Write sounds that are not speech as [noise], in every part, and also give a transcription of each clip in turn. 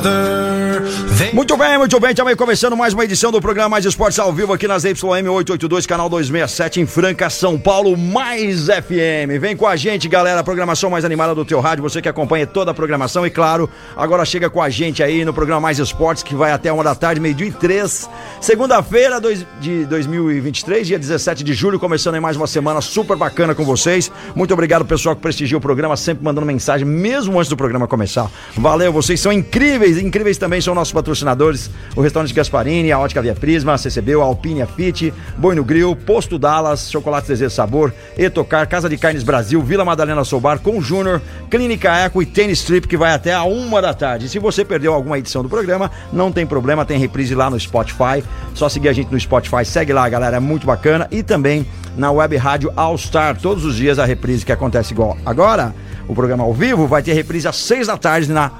another. Muito bem, muito bem. Também começando mais uma edição do programa Mais Esportes ao vivo aqui nas YM 882, canal 267 em Franca, São Paulo, mais FM. Vem com a gente, galera. Programação mais animada do teu rádio. Você que acompanha toda a programação e, claro, agora chega com a gente aí no programa Mais Esportes, que vai até uma da tarde, meio-dia e três. Segunda-feira de 2023, dia 17 de julho, começando aí mais uma semana super bacana com vocês. Muito obrigado, pessoal, que prestigia o programa, sempre mandando mensagem, mesmo antes do programa começar. Valeu, vocês são incríveis. Incríveis também são nossos patrocinadores, o Restaurante Gasparini, a Ótica Via Prisma, a CCB, a Alpine, a Fit, Boi no Grill, Posto Dallas, Chocolate Desejo Sabor, Etocar, Casa de Carnes Brasil, Vila Madalena Soubar, com Júnior, Clínica Eco e Tênis Trip, que vai até a uma da tarde. Se você perdeu alguma edição do programa, não tem problema, tem reprise lá no Spotify. Só seguir a gente no Spotify, segue lá, galera, é muito bacana. E também na web rádio All Star, todos os dias a reprise que acontece igual agora. O programa ao vivo vai ter reprise às seis da tarde na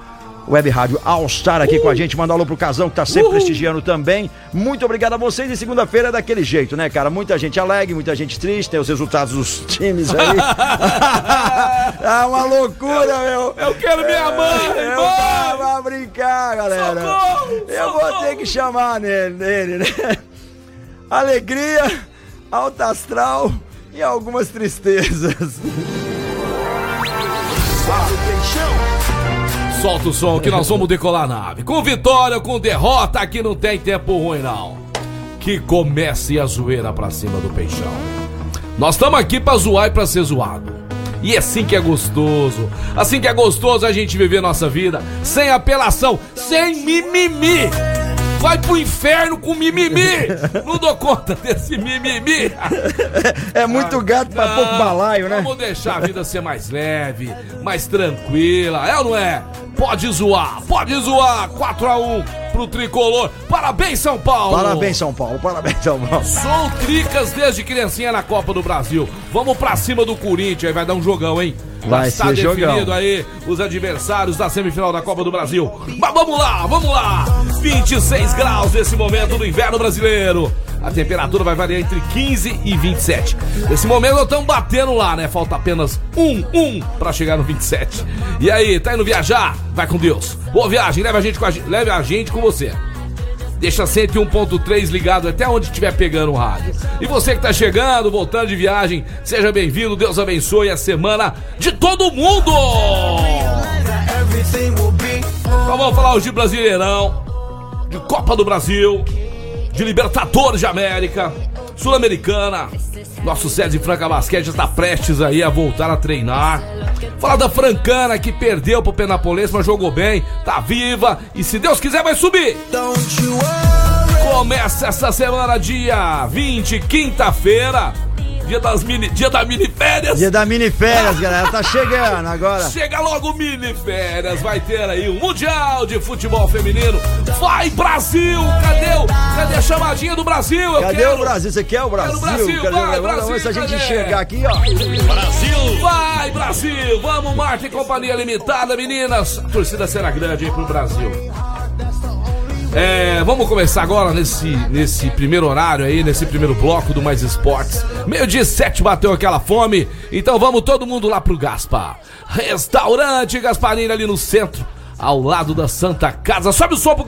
Web Rádio All Star aqui com a gente. Manda um alô pro Casão que tá sempre prestigiando também. Muito obrigado a vocês. E segunda-feira é daquele jeito, né, cara? Muita gente alegre, muita gente triste. Tem os resultados dos [laughs] times aí. [laughs] é uma loucura, meu. Eu quero minha mãe, Eu tava brincar, galera. Socorro, Eu vou socorro. ter que chamar nele, nele, né? [laughs] Alegria, alta astral e algumas tristezas. Solta o som que nós vamos decolar a nave. Com vitória ou com derrota, aqui não tem tempo ruim, não. Que comece a zoeira pra cima do peixão. Nós estamos aqui pra zoar e pra ser zoado. E é assim que é gostoso. Assim que é gostoso a gente viver nossa vida sem apelação, sem mimimi. Vai pro inferno com mimimi. Não dou conta desse mimimi. É muito gato pra Não, pouco balaio, né? Vamos deixar a vida ser mais leve, mais tranquila, é ou não é? Pode zoar, pode zoar. 4x1 pro tricolor. Parabéns, São Paulo. Parabéns, São Paulo. Parabéns, São Paulo. Sou tricas desde criancinha na Copa do Brasil. Vamos pra cima do Corinthians, aí vai dar um jogão, hein? Vai Já ser está definido jogão. aí os adversários da semifinal da Copa do Brasil. Mas vamos lá, vamos lá. 26 graus nesse momento do inverno brasileiro. A temperatura vai variar entre 15 e 27. Nesse momento nós estamos batendo lá, né? Falta apenas um, um pra chegar no 27. E aí, tá indo viajar? Vai com Deus. Boa viagem, leve a gente com a gente, leve a gente com você. Deixa 101.3 ligado até onde estiver pegando o rádio. E você que tá chegando, voltando de viagem, seja bem-vindo. Deus abençoe a semana de todo mundo. Então vamos falar hoje de Brasileirão, de Copa do Brasil, de Libertadores de América, Sul-Americana. Nosso César Franca Basquete já está prestes aí a voltar a treinar. Falar da Francana que perdeu pro Penapolense, mas jogou bem, tá viva e se Deus quiser vai subir. Começa essa semana, dia 20, quinta-feira, dia das mini, dia da mini férias. Dia da mini férias, galera. Tá chegando agora. Chega logo mini férias, vai ter aí o Mundial de Futebol Feminino. Vai Brasil, cadê o, cadê a chamadinha do Brasil? Eu Cadê quero. o Brasil? Você quer o Brasil? Quero o Brasil, Cadê vai, ver se a Brasil, gente cadê? enxergar aqui, ó. Brasil! Vai Brasil, vamos Marta e Companhia Limitada, meninas. A torcida será grande aí pro Brasil. É, vamos começar agora nesse, nesse primeiro horário aí, nesse primeiro bloco do Mais Esportes. Meio dia sete bateu aquela fome, então vamos todo mundo lá pro Gaspa. Restaurante Gasparini ali no centro, ao lado da Santa Casa. Sobe o som pro.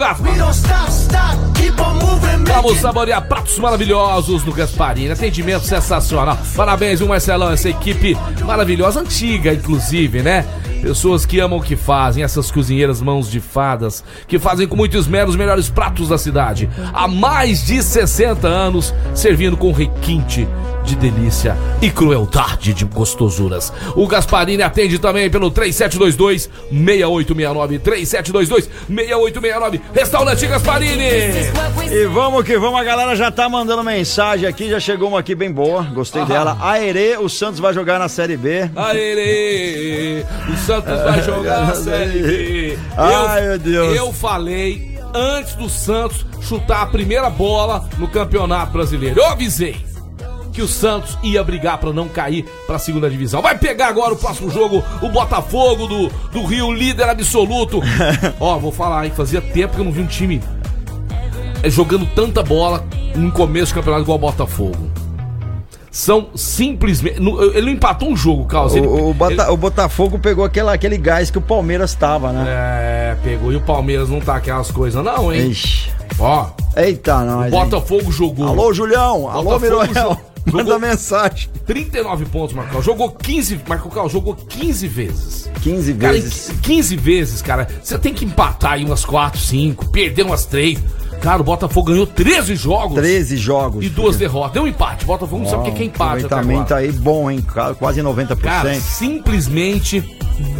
Vamos saborear pratos maravilhosos no Gasparini. Atendimento sensacional. Parabéns, viu, Marcelão? Essa equipe maravilhosa, antiga, inclusive, né? Pessoas que amam o que fazem, essas cozinheiras mãos de fadas, que fazem com muito esmero os melhores pratos da cidade. Há mais de 60 anos, servindo com requinte de delícia e crueldade de gostosuras. O Gasparini atende também pelo 3722 6869 3722 6869 Restaurante Gasparini. E vamos que vamos, a galera já tá mandando mensagem aqui, já chegou uma aqui bem boa, gostei dela. Aerê, o Santos vai jogar na Série B. Aerê, o Santos vai jogar na Série B. Ai, eu, meu Deus. Eu falei antes do Santos chutar a primeira bola no Campeonato Brasileiro. Eu avisei que o Santos ia brigar pra não cair pra segunda divisão. Vai pegar agora o próximo jogo, o Botafogo do, do Rio, líder absoluto. [laughs] Ó, vou falar, hein, fazia tempo que eu não vi um time eh, jogando tanta bola no começo do campeonato igual o Botafogo. São simplesmente. Ele não empatou um jogo, Carlos. Ele, O, o Bota- ele- o Botafogo pegou aquela, aquele gás que o Palmeiras tava, né? É, pegou. E o Palmeiras não tá aquelas coisas, não, hein? Ixi. Ó, Eita, o nós. hein? Botafogo jogou Alô, Julião. Alô, Botafogo Miroel. Jogou- Manda mensagem. 39 pontos, Marcão. Jogou 15. Marcão Cal jogou 15 vezes. 15 Cara, vezes. 15 vezes, cara. Você tem que empatar aí umas 4, 5, perder umas 3. Cara, o Botafogo ganhou 13 jogos 13 jogos. e duas derrotas. Deu um empate. O Botafogo não sabe o que que é empate Aproveitamento agora. aí bom, hein? Quase 90%. Cara, simplesmente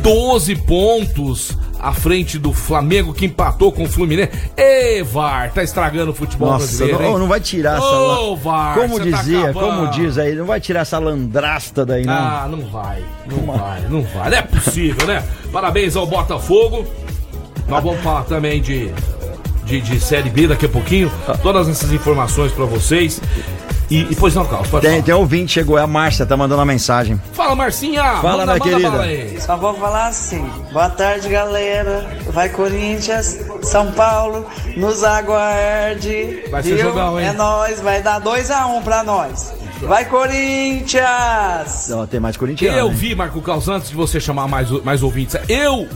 12 pontos à frente do Flamengo que empatou com o Fluminense. Ê, VAR, tá estragando o futebol Nossa, brasileiro, não, hein? não vai tirar essa. Ô, VAR, como tá dizia, acabando. como diz aí, não vai tirar essa landrasta daí, não. Ah, não vai, não vai, não vai. Não é possível, né? Parabéns ao Botafogo. Nós vamos falar também de, de, de Série B daqui a pouquinho. Todas essas informações pra vocês. E, e pois não, Carlos, pode Tem, falar. tem ouvinte, chegou, é a Márcia, tá mandando uma mensagem. Fala, Marcinha! Fala, minha querida. bala aí. Só vou falar assim. Boa tarde, galera. Vai Corinthians, São Paulo, nos aguarde. Vai ser viu? jogão, hein? É nóis, vai dar 2x1 pra nós. Vai Corinthians! Ó, tem mais corintiano. Eu hein? vi, Marco Caos, antes de você chamar mais, mais ouvintes, eu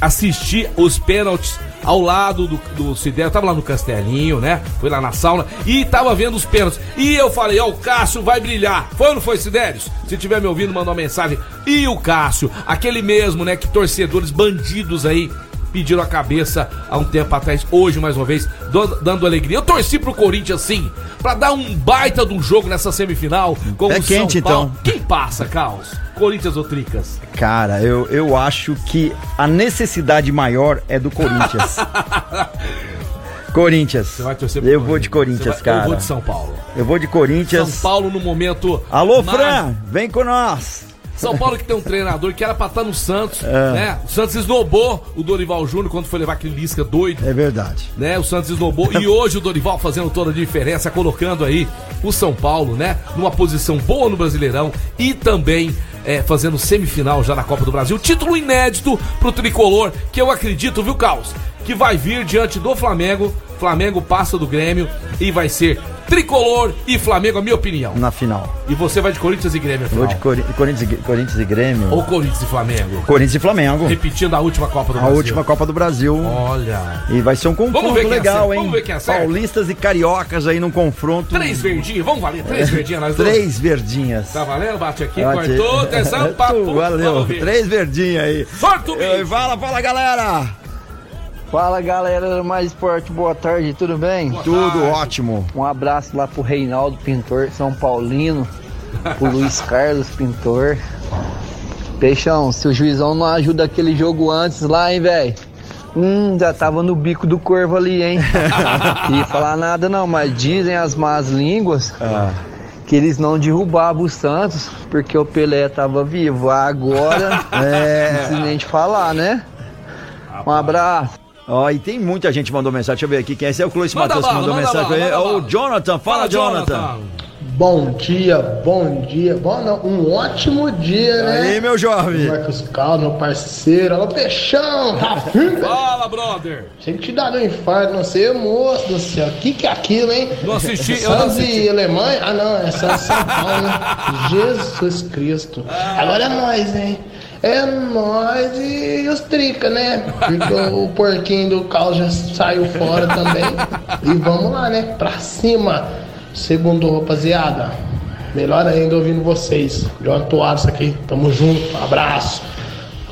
assisti os pênaltis ao lado do, do tava lá no Castelinho, né? Fui lá na sauna e tava vendo os pênaltis. E eu falei, ó, o Cássio vai brilhar. Foi ou não foi, Cidérios? Se tiver me ouvindo, manda uma mensagem. E o Cássio, aquele mesmo, né? Que torcedores bandidos aí pediram a cabeça há um tempo atrás, hoje mais uma vez, do- dando alegria. Eu torci pro Corinthians sim, pra dar um baita de um jogo nessa semifinal com É o quente, então. Quem passa, Caos? Corinthians ou Tricas? Cara, eu, eu acho que a necessidade maior é do Corinthians. [laughs] Corinthians. Eu vou de Corinthians, vai- cara. Eu vou de São Paulo. Eu vou de Corinthians. São Paulo no momento. Alô, Fran, vem com nós. São Paulo que tem um treinador que era pra estar no Santos, É. né? O Santos esnobou o Dorival Júnior quando foi levar aquele Lisca doido. É verdade. né? O Santos esnobou e hoje o Dorival fazendo toda a diferença, colocando aí o São Paulo, né? Numa posição boa no Brasileirão e também é, fazendo semifinal já na Copa do Brasil. Título inédito pro tricolor, que eu acredito, viu, Caos? Que vai vir diante do Flamengo. Flamengo passa do Grêmio e vai ser tricolor e Flamengo, a minha opinião. Na final. E você vai de Corinthians e Grêmio, Eu vou de afinal. Cori- Corinthians, e- Corinthians e Grêmio. Ou Corinthians e Flamengo. Corinthians e Flamengo. Repetindo a última Copa do A Brasil. última Copa do Brasil. Olha. E vai ser um confronto legal, hein? vamos ver quem acerta. Paulistas e cariocas aí num confronto. Três verdinhos, vamos valer? Três nós dois. Três verdinhas. Tá valendo? Bate aqui, Bate. cortou, atenção, [laughs] papo. Valeu. Três verdinhas aí. Sorte o. Fala, fala, galera. Fala galera do Mais Esporte, boa tarde, tudo bem? Tudo ótimo. Um abraço lá pro Reinaldo Pintor, São Paulino, pro [laughs] Luiz Carlos Pintor. Peixão, se o juizão não ajuda aquele jogo antes lá, hein, velho? Hum, já tava no bico do corvo ali, hein? [laughs] E falar nada não, mas dizem as más línguas que eles não derrubavam o Santos porque o Pelé tava vivo. Agora, [laughs] É. não precisa nem te falar, né? Um abraço. Ó, e tem muita gente que mandou mensagem. Deixa eu ver aqui quem é. Esse é o Clois Matheus que mandou manda mensagem. É manda o. Jonathan. Fala, Jonathan. Bom dia, bom dia, bom não, um ótimo dia, né? Aí, meu jovem. Marcos Caldo, meu parceiro, alô Peixão. Fala, brother. Achei que te dar um infarto, não sei, moço do céu, o que que é aquilo, hein? Não assisti, eu não assisti. e Alemanha? Ah não, é e São Paulo, né? Jesus Cristo. Agora é nós, hein? É nós e os trica, né? Porque o [laughs] porquinho do Cal já saiu fora também. E vamos lá, né? Pra cima. Segundo, rapaziada. Melhor ainda ouvindo vocês. João Toares aqui. Tamo junto. Abraço.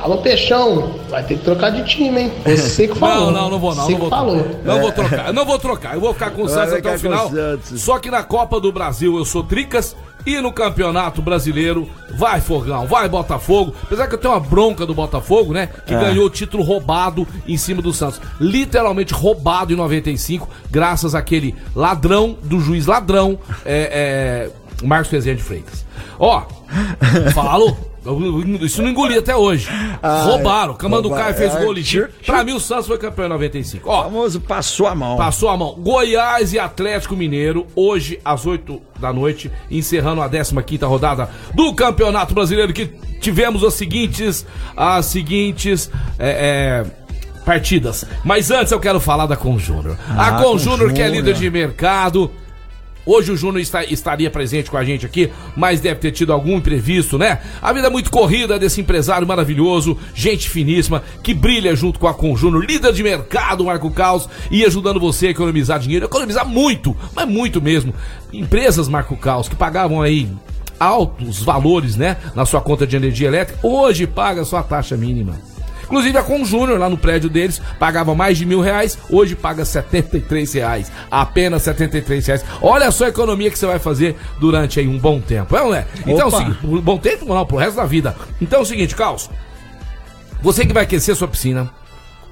Alô, Peixão. Vai ter que trocar de time, hein? Você que [laughs] falou. Não, não, não vou não. Você Não que vou, falou. trocar. não vou trocar. Eu não vou trocar. Eu vou ficar com o Santos até o final. Só que na Copa do Brasil eu sou Tricas E no Campeonato Brasileiro, vai Fogão, vai Botafogo. Apesar que eu tenho uma bronca do Botafogo, né? Que É. ganhou o título roubado em cima do Santos. Literalmente roubado em 95, graças àquele ladrão do juiz ladrão, é, é, Marcos Rezende Freitas. Ó, falo. Isso não engoli até hoje. roubaram. O Camando roubaram. Caio fez É, gol legítimo. tchur, Pra mim, o Santos foi campeão em 95. Ó, famoso passou a mão. Passou a mão. Goiás e Atlético Mineiro, hoje às 8 da noite, encerrando a 15 rodada do Campeonato Brasileiro, que tivemos as seguintes. As seguintes. é, é, partidas. Mas antes eu quero falar da Conjúnior. a Ah, Conjúnior, que é líder de mercado. Hoje o Júnior está- estaria presente com a gente aqui, mas deve ter tido algum imprevisto, né? A vida é muito corrida desse empresário maravilhoso, gente finíssima, que brilha junto com a Conjúnior, líder de mercado, Marco Caos, e ajudando você a economizar dinheiro, economizar muito, mas muito mesmo. Empresas, Marco Caos, que pagavam aí altos valores, né, na sua conta de energia elétrica, hoje paga só a taxa mínima. Inclusive a Conjúnior, lá no prédio deles, pagava mais de mil reais, hoje paga 73 reais. Apenas 73 reais. Olha só a economia que você vai fazer durante aí um bom tempo, é ou não é? Então é o Opa. seguinte, um bom tempo não, pro resto da vida. Então é o seguinte, Caos, você que vai aquecer sua piscina,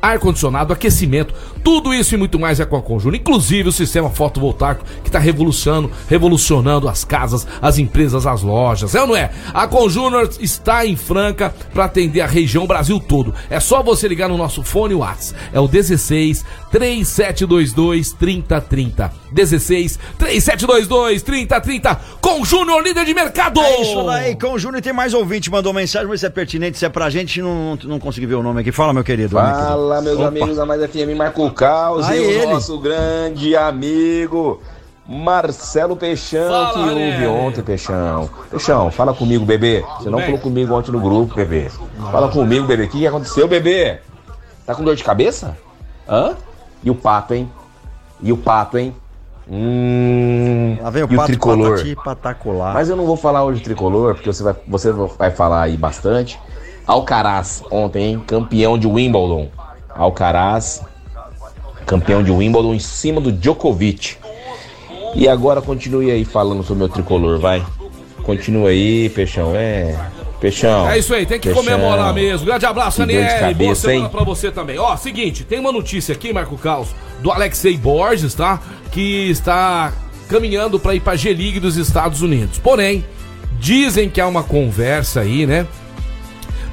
ar-condicionado, aquecimento, tudo isso e muito mais é com a Conjúnior. Inclusive o sistema fotovoltaico que está revolucionando, revolucionando as casas, as empresas, as lojas. É ou não é? A Conjúnior está em Franca para atender a região Brasil todo. É só você ligar no nosso fone WhatsApp. É o 16 3722 3030. 16 3722 3030. Conjúnior líder de mercado. É isso daí, com Júnior tem mais ouvinte, mandou mensagem, mas se é pertinente, se é pra gente, não, não consegui ver o nome aqui. Fala, meu querido. Fala, meus Opa. amigos da Mais FM Marco Caos Aí e o ele. nosso grande amigo Marcelo Peixão, Fala, que houve ontem, Peixão. Peixão, fala comigo, bebê. Você não falou comigo ontem no grupo, bebê. Fala comigo, bebê. O que aconteceu, bebê? Tá com dor de cabeça? Hã? E o pato, hein? E o pato, hein? Hum. Lá vem o e o pato tricolor. patati patacolar. Mas eu não vou falar hoje de tricolor, porque você vai, você vai falar aí bastante. Alcaraz, ontem, hein? Campeão de Wimbledon. Alcaraz, campeão de Wimbledon em cima do Djokovic. E agora continue aí falando sobre o meu tricolor, vai. Continua aí, Peixão. É. Peixão. É isso aí, tem que Peixão. comemorar mesmo. Grande abraço, Aniele. Boa semana hein? pra você também. Ó, seguinte, tem uma notícia aqui, Marco Caos, do Alexei Borges, tá? Que está caminhando pra ir pra G-League dos Estados Unidos. Porém, dizem que há uma conversa aí, né?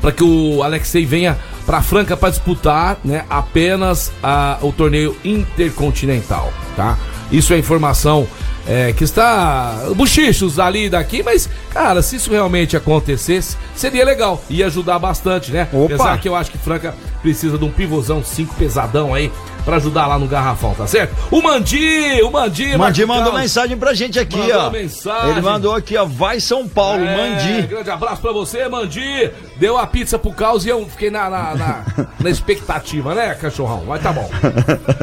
Pra que o Alexei venha pra Franca pra disputar, né? Apenas a, o torneio intercontinental, tá? Isso é informação é, que está bochichos ali e daqui, mas, cara, se isso realmente acontecesse, seria legal. Ia ajudar bastante, né? Opa! Apesar que eu acho que Franca precisa de um pivôzão 5 pesadão aí pra ajudar lá no garrafão, tá certo? O Mandi, o Mandi, Mandi Marco mandou mensagem pra gente aqui, Mandou ó. mensagem. Ele mandou aqui, ó. Vai São Paulo, É, Mandi. Grande abraço pra você, Mandi. Deu a pizza pro Caos e eu fiquei na, na, na, [laughs] na expectativa, né, cachorrão? Mas tá bom.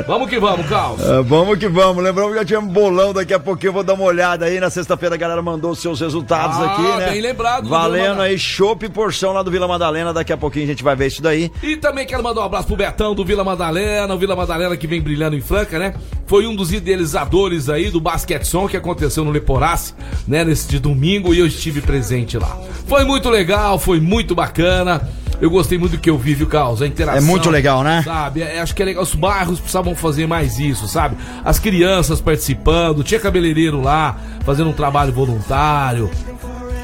Vamos que vamos, Caos. Ah, vamos que vamos. Lembramos que já tivemos bolão. Daqui a pouquinho eu vou dar uma olhada aí. Na sexta-feira a galera mandou os seus resultados Ah, aqui, né? bem lembrado Valendo aí, chopp e porção lá do Vila Madalena. Daqui a pouquinho a gente vai ver isso daí. E também quero mandar um abraço pro Betão do Vila Madalena, o Vila Madalena que vem brilhando em Franca, né? Foi um dos idealizadores aí do Basquete Som que aconteceu no Leporace, né? Nesse de domingo e eu estive presente lá. Foi muito legal, foi muito bacana. Eu gostei muito do que eu vi, viu, Carlos? A interação. É muito legal, né? Sabe? É, acho que é legal. Os bairros precisavam fazer mais isso, sabe? As crianças participando, tinha cabeleireiro lá, fazendo um trabalho voluntário.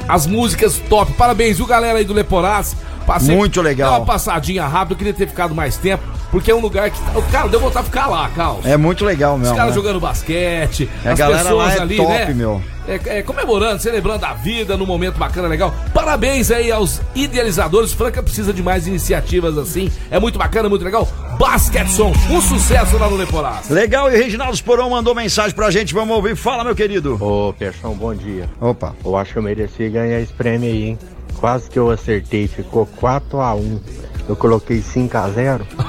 As músicas top. Parabéns, viu, galera aí do Leporace? Passei, Muito legal. Dá uma passadinha rápida, eu queria ter ficado mais tempo, porque é um lugar que. Cara, deu vontade de ficar lá, Carlos. É muito legal Os mesmo. caras né? jogando basquete, A as galera lá pessoas é ali, top, né? meu. É, é, comemorando, celebrando a vida num momento bacana, legal. Parabéns aí aos idealizadores. Franca precisa de mais iniciativas assim. É muito bacana, muito legal. Basquete Som, um sucesso lá no Leporaço. Legal, e o Reginaldo Sporão mandou mensagem pra gente. Vamos ouvir. Fala, meu querido. Ô, Peixão, bom dia. Opa. Eu acho que eu mereci ganhar esse prêmio aí, hein? Quase que eu acertei, ficou 4x1. Eu coloquei 5x0. [laughs]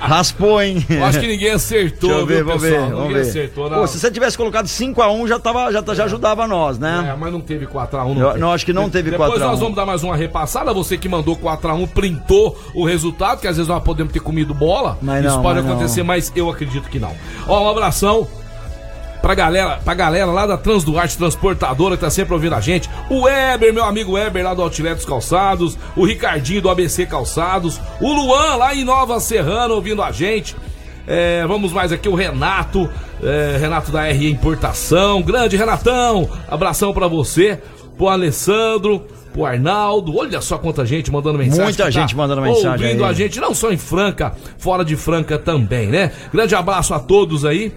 Raspou, hein? Eu acho que ninguém acertou, Deixa eu ver, viu, vamos pessoal? ver, vamos ninguém ver. acertou, não. Pô, se você tivesse colocado 5x1, já, tava, já, já ajudava nós, né? É, mas não teve 4x1. Eu- teve. não, acho que não teve Depois 4 a 1. nós vamos dar mais uma repassada. Você que mandou 4x1, printou o resultado, que às vezes nós podemos ter comido bola. Mas Isso não, pode mas não. acontecer, mas eu acredito que não. Ó, um abração. Pra galera, pra galera lá da Transduarte Transportadora que tá sempre ouvindo a gente. O Weber, meu amigo Weber lá do Outlet dos Calçados. O Ricardinho do ABC Calçados. O Luan lá em Nova Serrana ouvindo a gente. É, vamos mais aqui, o Renato, é, Renato da RE Importação. Grande Renatão, abração pra você, pro Alessandro, pro Arnaldo. Olha só quanta gente mandando mensagem. Muita que gente mandando mensagem Ouvindo aí. a gente, não só em Franca, fora de Franca também, né? Grande abraço a todos aí.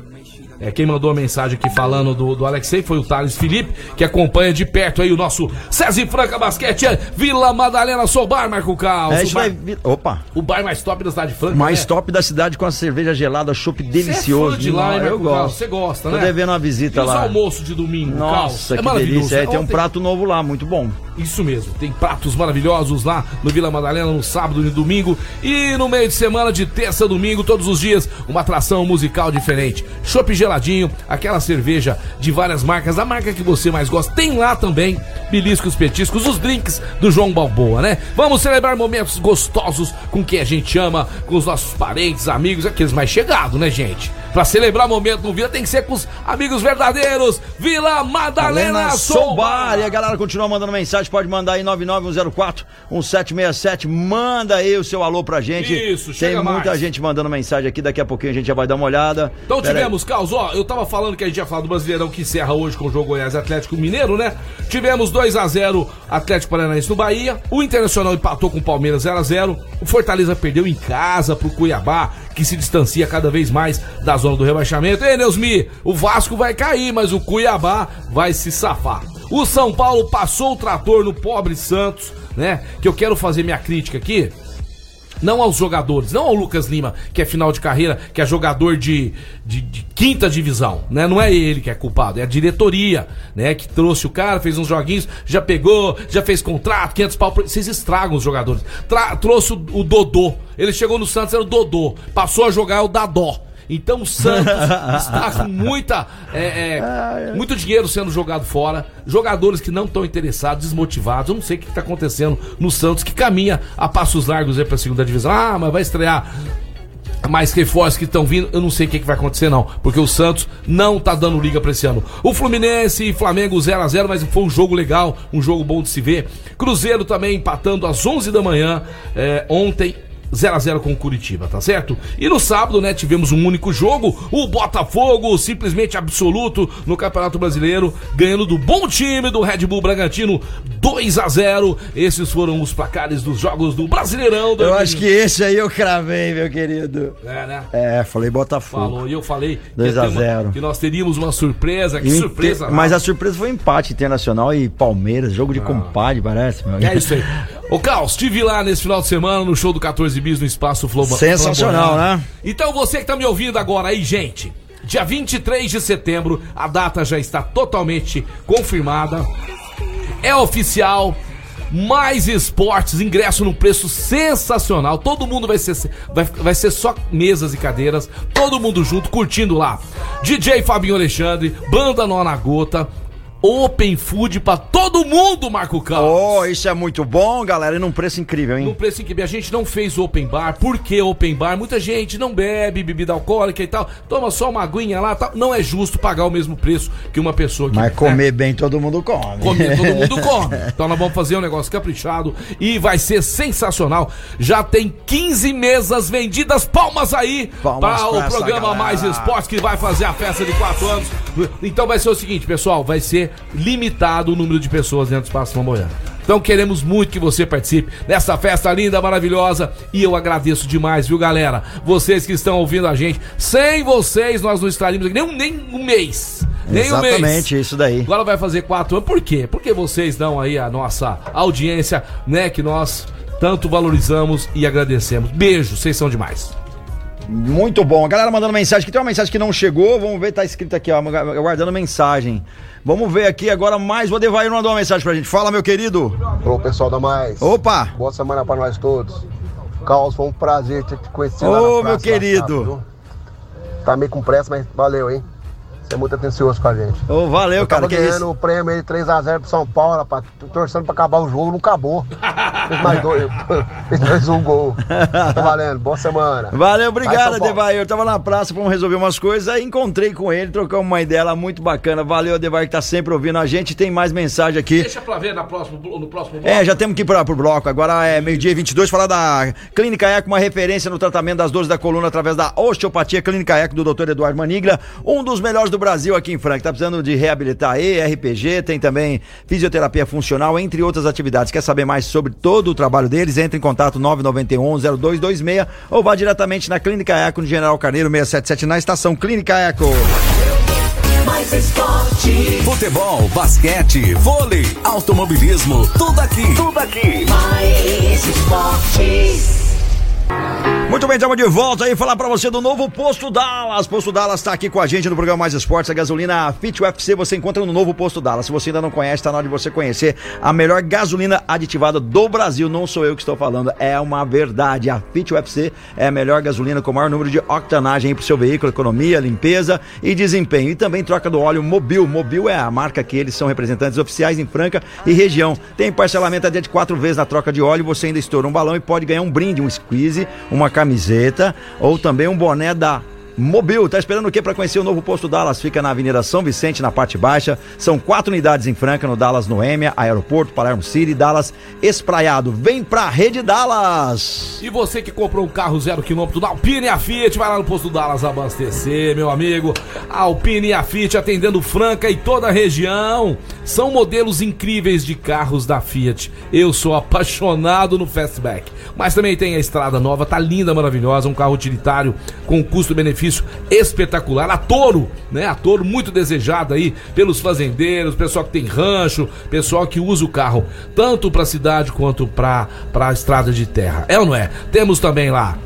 É, quem mandou a mensagem aqui falando do, do Alexei foi o Thales Felipe, que acompanha de perto aí o nosso César Franca Basquete, é Vila Madalena Sobar, Marco Caos. É, o, bar, vai Opa! o bar mais top da cidade de Franca. Mais né? top da cidade com a cerveja gelada, chopp Você é delicioso. de lá, hein, eu gosto. Você gosta, Tô né? devendo uma visita E lá. almoços de domingo? Nossa, é que maravilhoso. delícia. É, tem um prato novo lá, muito bom. Isso mesmo, tem pratos maravilhosos lá no Vila Madalena no sábado e no domingo. E no meio de semana, de terça a domingo, todos os dias, uma atração musical diferente. Chopp geladinho, aquela cerveja de várias marcas, a marca que você mais gosta. Tem lá também beliscos, petiscos, os drinks do João Balboa, né? Vamos celebrar momentos gostosos com quem a gente ama, com os nossos parentes, amigos, aqueles mais chegados, né, gente? Pra celebrar momento no Vila tem que ser com os amigos verdadeiros. Vila Madalena Sou Sobar. Bar. E a galera continua mandando mensagem. Pode mandar aí 99104-1767. Manda aí o seu alô pra gente. Isso, Tem muita mais. gente mandando mensagem aqui. Daqui a pouquinho a gente já vai dar uma olhada. Então Pera aí. tivemos, Carlos, eu tava falando que a gente ia falar do Brasileirão que encerra hoje com o jogo Goiás Atlético Mineiro, né? Tivemos 2 a 0 Atlético Paranaense no Bahia, o Internacional empatou com o Palmeiras 0 a 0 o Fortaleza perdeu em casa pro Cuiabá, que se distancia cada vez mais da zona do rebaixamento. Ei, Neusmi, o Vasco vai cair, mas o Cuiabá vai se safar. O São Paulo passou o trator no pobre Santos, né? Que eu quero fazer minha crítica aqui. Não aos jogadores, não ao Lucas Lima, que é final de carreira, que é jogador de, de, de quinta divisão, né? Não é ele que é culpado, é a diretoria, né? Que trouxe o cara, fez uns joguinhos, já pegou, já fez contrato, 500 pau. Vocês estragam os jogadores. Tra- trouxe o, o Dodô, ele chegou no Santos, era o Dodô, passou a jogar é o Dadó. Então o Santos [laughs] está com muita, é, é, muito dinheiro sendo jogado fora, jogadores que não estão interessados, desmotivados. Eu não sei o que está acontecendo no Santos, que caminha a passos largos para a segunda divisão. Ah, mas vai estrear mais reforços que estão vindo, eu não sei o que, que vai acontecer não, porque o Santos não tá dando liga pra esse ano. O Fluminense e Flamengo 0 a 0 mas foi um jogo legal, um jogo bom de se ver. Cruzeiro também empatando às 11 da manhã é, ontem. 0 a 0 com o Curitiba, tá certo? E no sábado, né, tivemos um único jogo, o Botafogo, simplesmente absoluto no Campeonato Brasileiro, ganhando do bom time do Red Bull Bragantino, 2 a 0. Esses foram os placares dos jogos do Brasileirão. Eu acho que esse aí eu cravei, meu querido. É, né? É, falei Botafogo. Falou, e eu falei que, 2 a ia ter uma- 0. que nós teríamos uma surpresa. Que Inte- surpresa! Mas não. a surpresa foi um empate internacional e Palmeiras, jogo de compadre, parece, meu. É isso aí. [laughs] Ô, Carlos, estive lá nesse final de semana no show do 14 Bis no Espaço Floma. Sensacional, Flamboyant. né? Então você que tá me ouvindo agora aí, gente. Dia 23 de setembro, a data já está totalmente confirmada. É oficial. Mais esportes, ingresso num preço sensacional. Todo mundo vai ser, vai, vai ser só mesas e cadeiras. Todo mundo junto, curtindo lá. DJ Fabinho Alexandre, Banda Nona Gota, Open Food pra todo mundo, Marco Carlos. Oh, isso é muito bom, galera, e num preço incrível, hein? preço em que a gente não fez open bar. Por que open bar? Muita gente não bebe bebida alcoólica e tal. Toma só uma aguinha lá tal. Não é justo pagar o mesmo preço que uma pessoa que. Mas né, comer bem todo mundo come. Comer, [laughs] todo mundo come. Então nós vamos fazer um negócio caprichado e vai ser sensacional. Já tem 15 mesas vendidas, palmas aí Palmas para o programa. Mais Esportes que vai fazer a festa de 4 anos. Então vai ser o seguinte, pessoal, vai ser limitado o número de pessoas dentro do Espaço Flamboyant. Então queremos muito que você participe dessa festa linda, maravilhosa. E eu agradeço demais, viu, galera? Vocês que estão ouvindo a gente. Sem vocês, nós não estaríamos aqui nem um, nem um mês. Nem um mês. Exatamente, isso daí. Agora vai fazer quatro anos. Por quê? Porque vocês dão aí a nossa audiência, né? Que nós tanto valorizamos e agradecemos. Beijo, vocês são demais. Muito bom. A galera mandando mensagem aqui. Tem uma mensagem que não chegou. Vamos ver, tá escrito aqui, ó. Aguardando mensagem. Vamos ver aqui agora mais. O Adevair mandou uma mensagem pra gente. Fala, meu querido. Ô pessoal da Mais. Opa! Boa semana pra nós todos. Carlos, foi um prazer te conhecer Ô, lá na meu praça, querido. lá, viu? Tá meio com pressa, mas valeu, hein? É muito atencioso com a gente. Ô, valeu, Eu cara. tava Que ganhando o prêmio aí 3x0 pro São Paulo, rapaz. Tô torcendo pra acabar o jogo, não acabou. Fez mais dois. [laughs] Fez mais um gol. Tá valendo. Boa semana. Valeu, obrigado. Adevair. Eu tava na praça, fomos resolver umas coisas, aí encontrei com ele, trocamos uma ideia lá muito bacana. Valeu, Adevair, que tá sempre ouvindo a gente. Tem mais mensagem aqui. Deixa pra ver na próximo, no próximo bloco. É, já temos que ir pra, pro bloco. Agora é meio-dia e 22, falar da Clínica Eco, uma referência no tratamento das dores da coluna através da osteopatia. Clínica Eco do Dr. Eduardo Manigla, um dos melhores do Brasil aqui em Franca. Tá precisando de reabilitar aí, RPG, tem também fisioterapia funcional, entre outras atividades. Quer saber mais sobre todo o trabalho deles? Entre em contato 991-0226 ou vá diretamente na Clínica Eco no General Carneiro 677 na estação Clínica Eco. Mais esporte. Futebol, basquete, vôlei, automobilismo, tudo aqui. Tudo aqui. Mais esportes. Muito bem, estamos de volta aí falar pra você do novo Posto Dallas. Posto Dallas tá aqui com a gente no programa Mais Esportes. A gasolina Fit UFC você encontra no novo Posto Dallas. Se você ainda não conhece, tá na hora de você conhecer a melhor gasolina aditivada do Brasil. Não sou eu que estou falando, é uma verdade. A Fit UFC é a melhor gasolina com maior número de octanagem para o seu veículo, economia, limpeza e desempenho. E também troca do óleo Mobil. Mobil é a marca que eles são representantes oficiais em Franca e região. Tem parcelamento até de quatro vezes na troca de óleo. Você ainda estoura um balão e pode ganhar um brinde, um squeeze, uma camiseta ou também um boné da Mobil, tá esperando o quê para conhecer o novo posto Dallas? Fica na Avenida São Vicente, na parte baixa. São quatro unidades em Franca, no Dallas Noêmia, Aeroporto, Palermo City, Dallas Espraiado. Vem pra Rede Dallas! E você que comprou um carro zero quilômetro da Alpine e a Fiat, vai lá no posto Dallas abastecer, meu amigo. A Alpine e a Fiat atendendo Franca e toda a região. São modelos incríveis de carros da Fiat. Eu sou apaixonado no Fastback. Mas também tem a estrada nova, tá linda, maravilhosa, um carro utilitário com custo-benefício espetacular. A Toro, né? A Toro muito desejada aí pelos fazendeiros, pessoal que tem rancho, pessoal que usa o carro tanto pra cidade quanto pra para estrada de terra. É ou não é? Temos também lá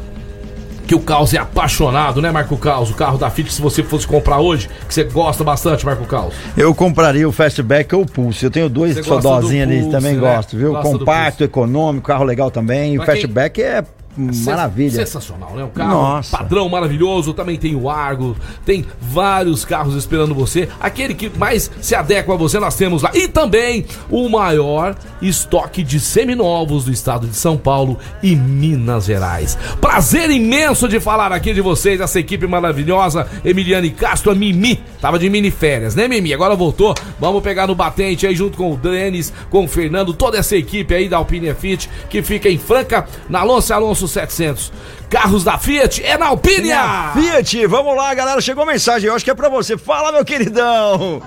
que o Caos é apaixonado, né, Marco Caos? O carro da Fiat, se você fosse comprar hoje, que você gosta bastante, Marco Caos. Eu compraria o Fastback ou o Pulse. Eu tenho dois gosta sodozinhos do ali, Pulse, também né? gosto, viu? Gosta Compacto, econômico, carro legal também. O Pra quem- Fastback é maravilha. Sensacional, né? Um carro Nossa. padrão maravilhoso. Também tem o Argo, tem vários carros esperando você. Aquele que mais se adequa a você, nós temos lá. E também o maior estoque de seminovos do estado de São Paulo e Minas Gerais. Prazer imenso de falar aqui de vocês, essa equipe maravilhosa. Emiliane Castro, a Mimi. Tava de mini férias, né, Mimi? Agora voltou. Vamos pegar no batente aí junto com o Denis, com o Fernando, toda essa equipe aí da Alpine Fit que fica em Franca, na Alonso Alonso 700. Carros da Fiat é na Alpine! Fiat, vamos lá, galera. Chegou mensagem, eu acho que é pra você. Fala, meu queridão!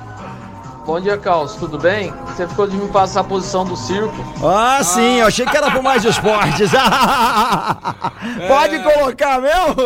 Bom dia, Carlos. Tudo bem? Você ficou de me passar a posição do circo. Ah, sim, eu achei que era pro mais esportes. [laughs] [laughs] Pode colocar mesmo?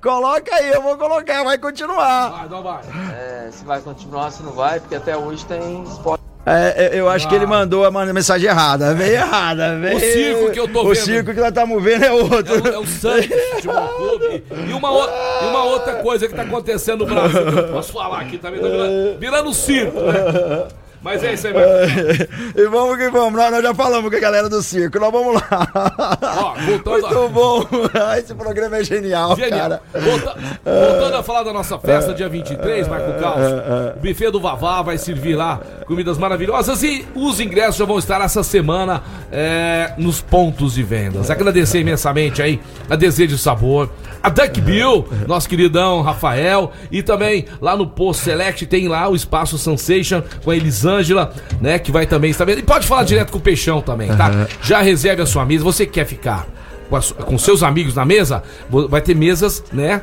Coloca aí, eu vou colocar, vai continuar. Vai, não vai. É, se vai continuar, se não vai, porque até hoje tem esporte. É, eu acho que ele mandou a mensagem errada, veio errada, veio. O circo que eu tô o vendo. circo que nós estamos vendo é outro. É o, é o Santos Futebol Clube. E uma, o- e uma outra coisa que tá acontecendo no Brasil, que eu posso falar aqui também, tá virando, virando circo, né? Mas é isso aí, [laughs] e vamos que vamos, nós, nós já falamos com a galera do circo, nós vamos lá. Ó, voltando Muito a- bom, [laughs] esse programa é genial, Genial. cara. Volta- voltando a falar da nossa festa, dia 23, Marco Caos. É, O buffet do Vavá vai servir lá comidas maravilhosas e os ingressos já vão estar essa semana é, nos pontos de vendas. Agradecer imensamente aí a Desejo Sabor, a Duck Bill, nosso queridão Rafael, e também lá no Post Select tem lá o Espaço Sensation com a Elisângela, né, que vai também estar vendo. E pode falar direto com o Peixão também, tá? Uhum. Já reserve a sua mesa. Você que quer ficar com, a com seus amigos na mesa, vai ter mesas, né?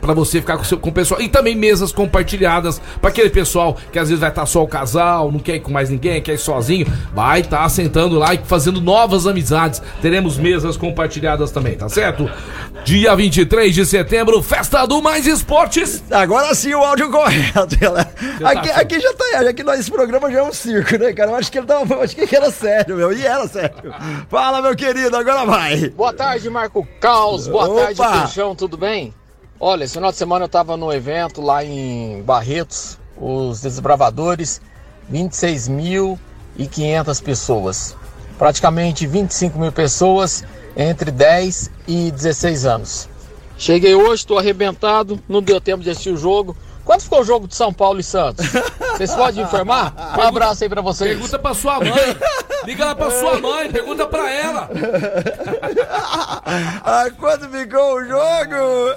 Pra você ficar com, seu, com o pessoal. E também mesas compartilhadas pra aquele pessoal que às vezes vai estar só o casal, não quer ir com mais ninguém, quer ir sozinho. Vai estar sentando lá e fazendo novas amizades. Teremos mesas compartilhadas também, tá certo? Dia 23 de setembro, festa do Mais Esportes. Agora sim o áudio correto, [laughs] galera. tá Aqui, achando? aqui já tá, aqui nós, esse programa já é um circo, né, cara? Eu acho que ele tava, eu acho que era sério, meu. E era sério. Fala, meu querido, agora vai. Boa tarde, Marco Caos. Boa Opa. tarde, Peixão. Tudo bem? Olha, esse final de semana eu tava no evento lá em Barretos, os Desbravadores, 26.500 pessoas. Praticamente 25 mil pessoas entre 10 e 16 anos. Cheguei hoje, tô arrebentado, não deu tempo de assistir o jogo. Quanto ficou o jogo de São Paulo e Santos? Vocês podem me informar? Um abraço aí pra vocês. Pergunta pra sua mãe. Liga lá pra sua mãe, pergunta pra ela. Ah, quando ficou o jogo?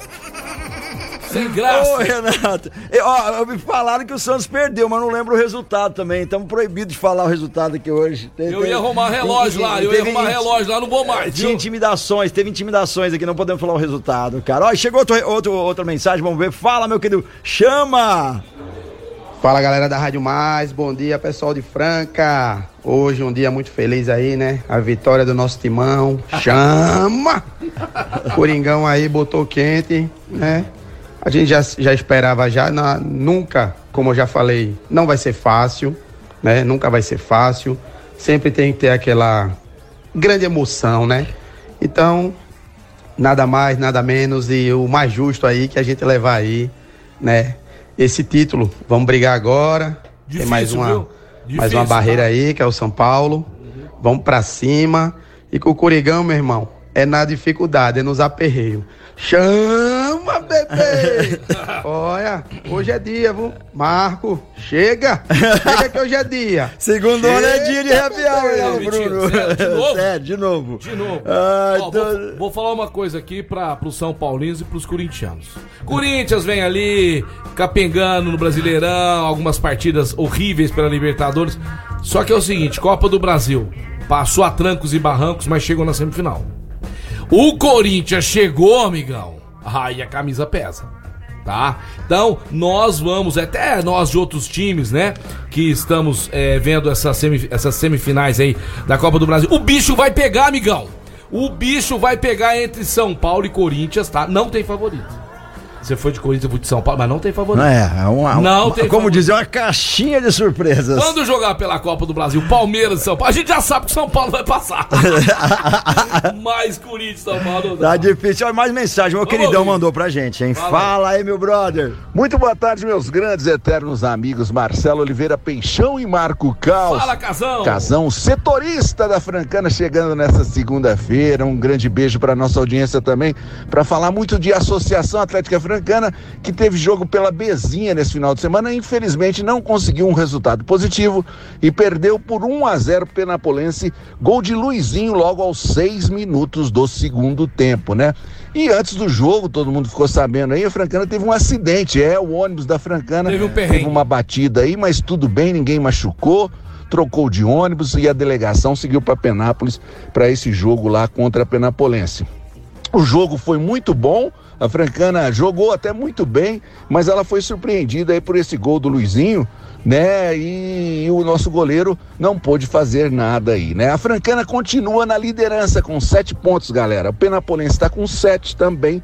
Sem graça. Ô, Renato. Eu, ó, me falaram que o Santos perdeu, mas não lembro o resultado também. Estamos proibidos de falar o resultado aqui hoje. Tem- Eu tem- ia arrumar tem- relógio lá, eu ia teve arrumar relógio lá, não vou mais, Tinha viu? intimidações, teve intimidações aqui, não podemos falar o resultado, cara. Ó, chegou outro, outro- outra mensagem, vamos ver. Fala, meu querido. Chama! Fala galera da Rádio Mais, bom dia pessoal de Franca. Hoje um dia muito feliz aí, né? A vitória do nosso timão. Chama! [laughs] Coringão aí botou quente, né? A gente já, já esperava já, na- nunca, como eu já falei, não vai ser fácil, né? Nunca vai ser fácil. Sempre tem que ter aquela grande emoção, né? Então, nada mais, nada menos e o mais justo aí que a gente levar aí, né? Esse título, vamos brigar agora. Tem Difícil, mais uma, mais uma barreira tá? aí, que é o São Paulo. Vamos pra cima. E com o Corigão, meu irmão, é na dificuldade, é nos aperreios. Chama, bebê! [laughs] Olha, hoje é dia, viu? Marco, chega! Chega que hoje é dia! [laughs] Segundo ano é dia de happy hour, né, Bruno? Sério, de [laughs] novo? Sério, de novo. De novo. Ai, Ó, vou, vou falar uma coisa aqui para os São Paulinos e pros corintianos. Corinthians vem ali, capengando no Brasileirão, algumas partidas horríveis pela Libertadores. Só que é o seguinte, Copa do Brasil, passou a trancos e barrancos, mas chegou na semifinal. O Corinthians chegou, amigão. Aí a camisa pesa. Tá? Então, nós vamos, até nós de outros times, né? Que estamos é, vendo semi- essas semifinais aí da Copa do Brasil. O bicho vai pegar, amigão. O bicho vai pegar entre São Paulo e Corinthians, tá? Não tem favorito. Você foi de Corinthians, eu fui de São Paulo, mas não tem favorito. Não é, é uma, Não uma- tem como favorito. dizer, uma caixinha de surpresas. Quando jogar pela Copa do Brasil, Palmeiras e São Paulo, a gente já sabe que São Paulo vai passar. [laughs] Mas Corinthians e São Paulo não dá. Tá difícil. Olha, mais mensagem. Meu Vamos queridão ouvir. mandou pra gente, hein? Fala Fala aí, meu brother. Muito boa tarde, meus grandes eternos amigos Marcelo Oliveira Peixão e Marco Caos. Fala, Casão. Casão, setorista da Francana, chegando nessa segunda-feira. Um grande beijo para nossa audiência também, para falar muito de Associação Atlética Francana, que teve jogo pela Bezinha nesse final de semana. Infelizmente, não conseguiu um resultado positivo e perdeu por 1 a 0 pro Penapolense. Gol de Luizinho logo aos seis minutos do segundo tempo, né? E antes do jogo, todo mundo ficou sabendo aí, a Francana teve um acidente. É, o ônibus da Francana Teve um perrengue. uma batida aí, mas tudo bem, ninguém machucou. Trocou de ônibus e a delegação seguiu para Penápolis para esse jogo lá contra a Penapolense. O jogo foi muito bom, a Francana jogou até muito bem, mas ela foi surpreendida aí por esse gol do Luizinho, né? E, o nosso goleiro não pôde fazer nada aí, né? A Francana continua na liderança com sete pontos, galera. O Penapolense está com sete também.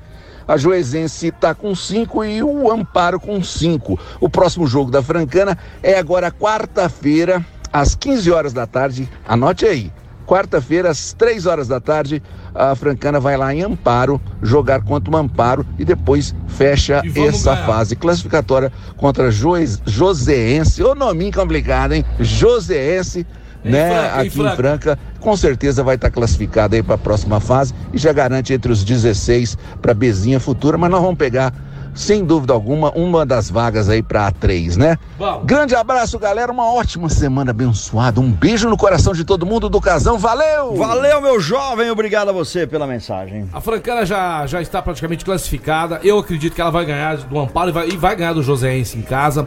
A Juezense está com 5 e o Amparo com 5. O próximo jogo da Francana é agora quarta-feira, às 15 horas da tarde. Anote aí. Quarta-feira, às 3 horas da tarde, a Francana vai lá em Amparo jogar contra o Amparo e depois fecha E essa ganhar. fase classificatória contra Joes- Joseense. Ô nominho complicado, hein? Joseense. Em Né, Franca, em aqui em Franca. Franca, com certeza vai estar classificado aí para a próxima fase e já garante entre os 16 para Bezinha futura, mas nós vamos pegar sem dúvida alguma uma das vagas aí para A3, né? Vamos. Grande abraço, galera, uma ótima semana abençoada. Um beijo no coração de todo mundo do Casão. Valeu! Valeu, meu jovem. Obrigado a você pela mensagem. A Francana já, já está praticamente classificada. Eu acredito que ela vai ganhar do Amparo e vai, e vai ganhar do Joséense em casa.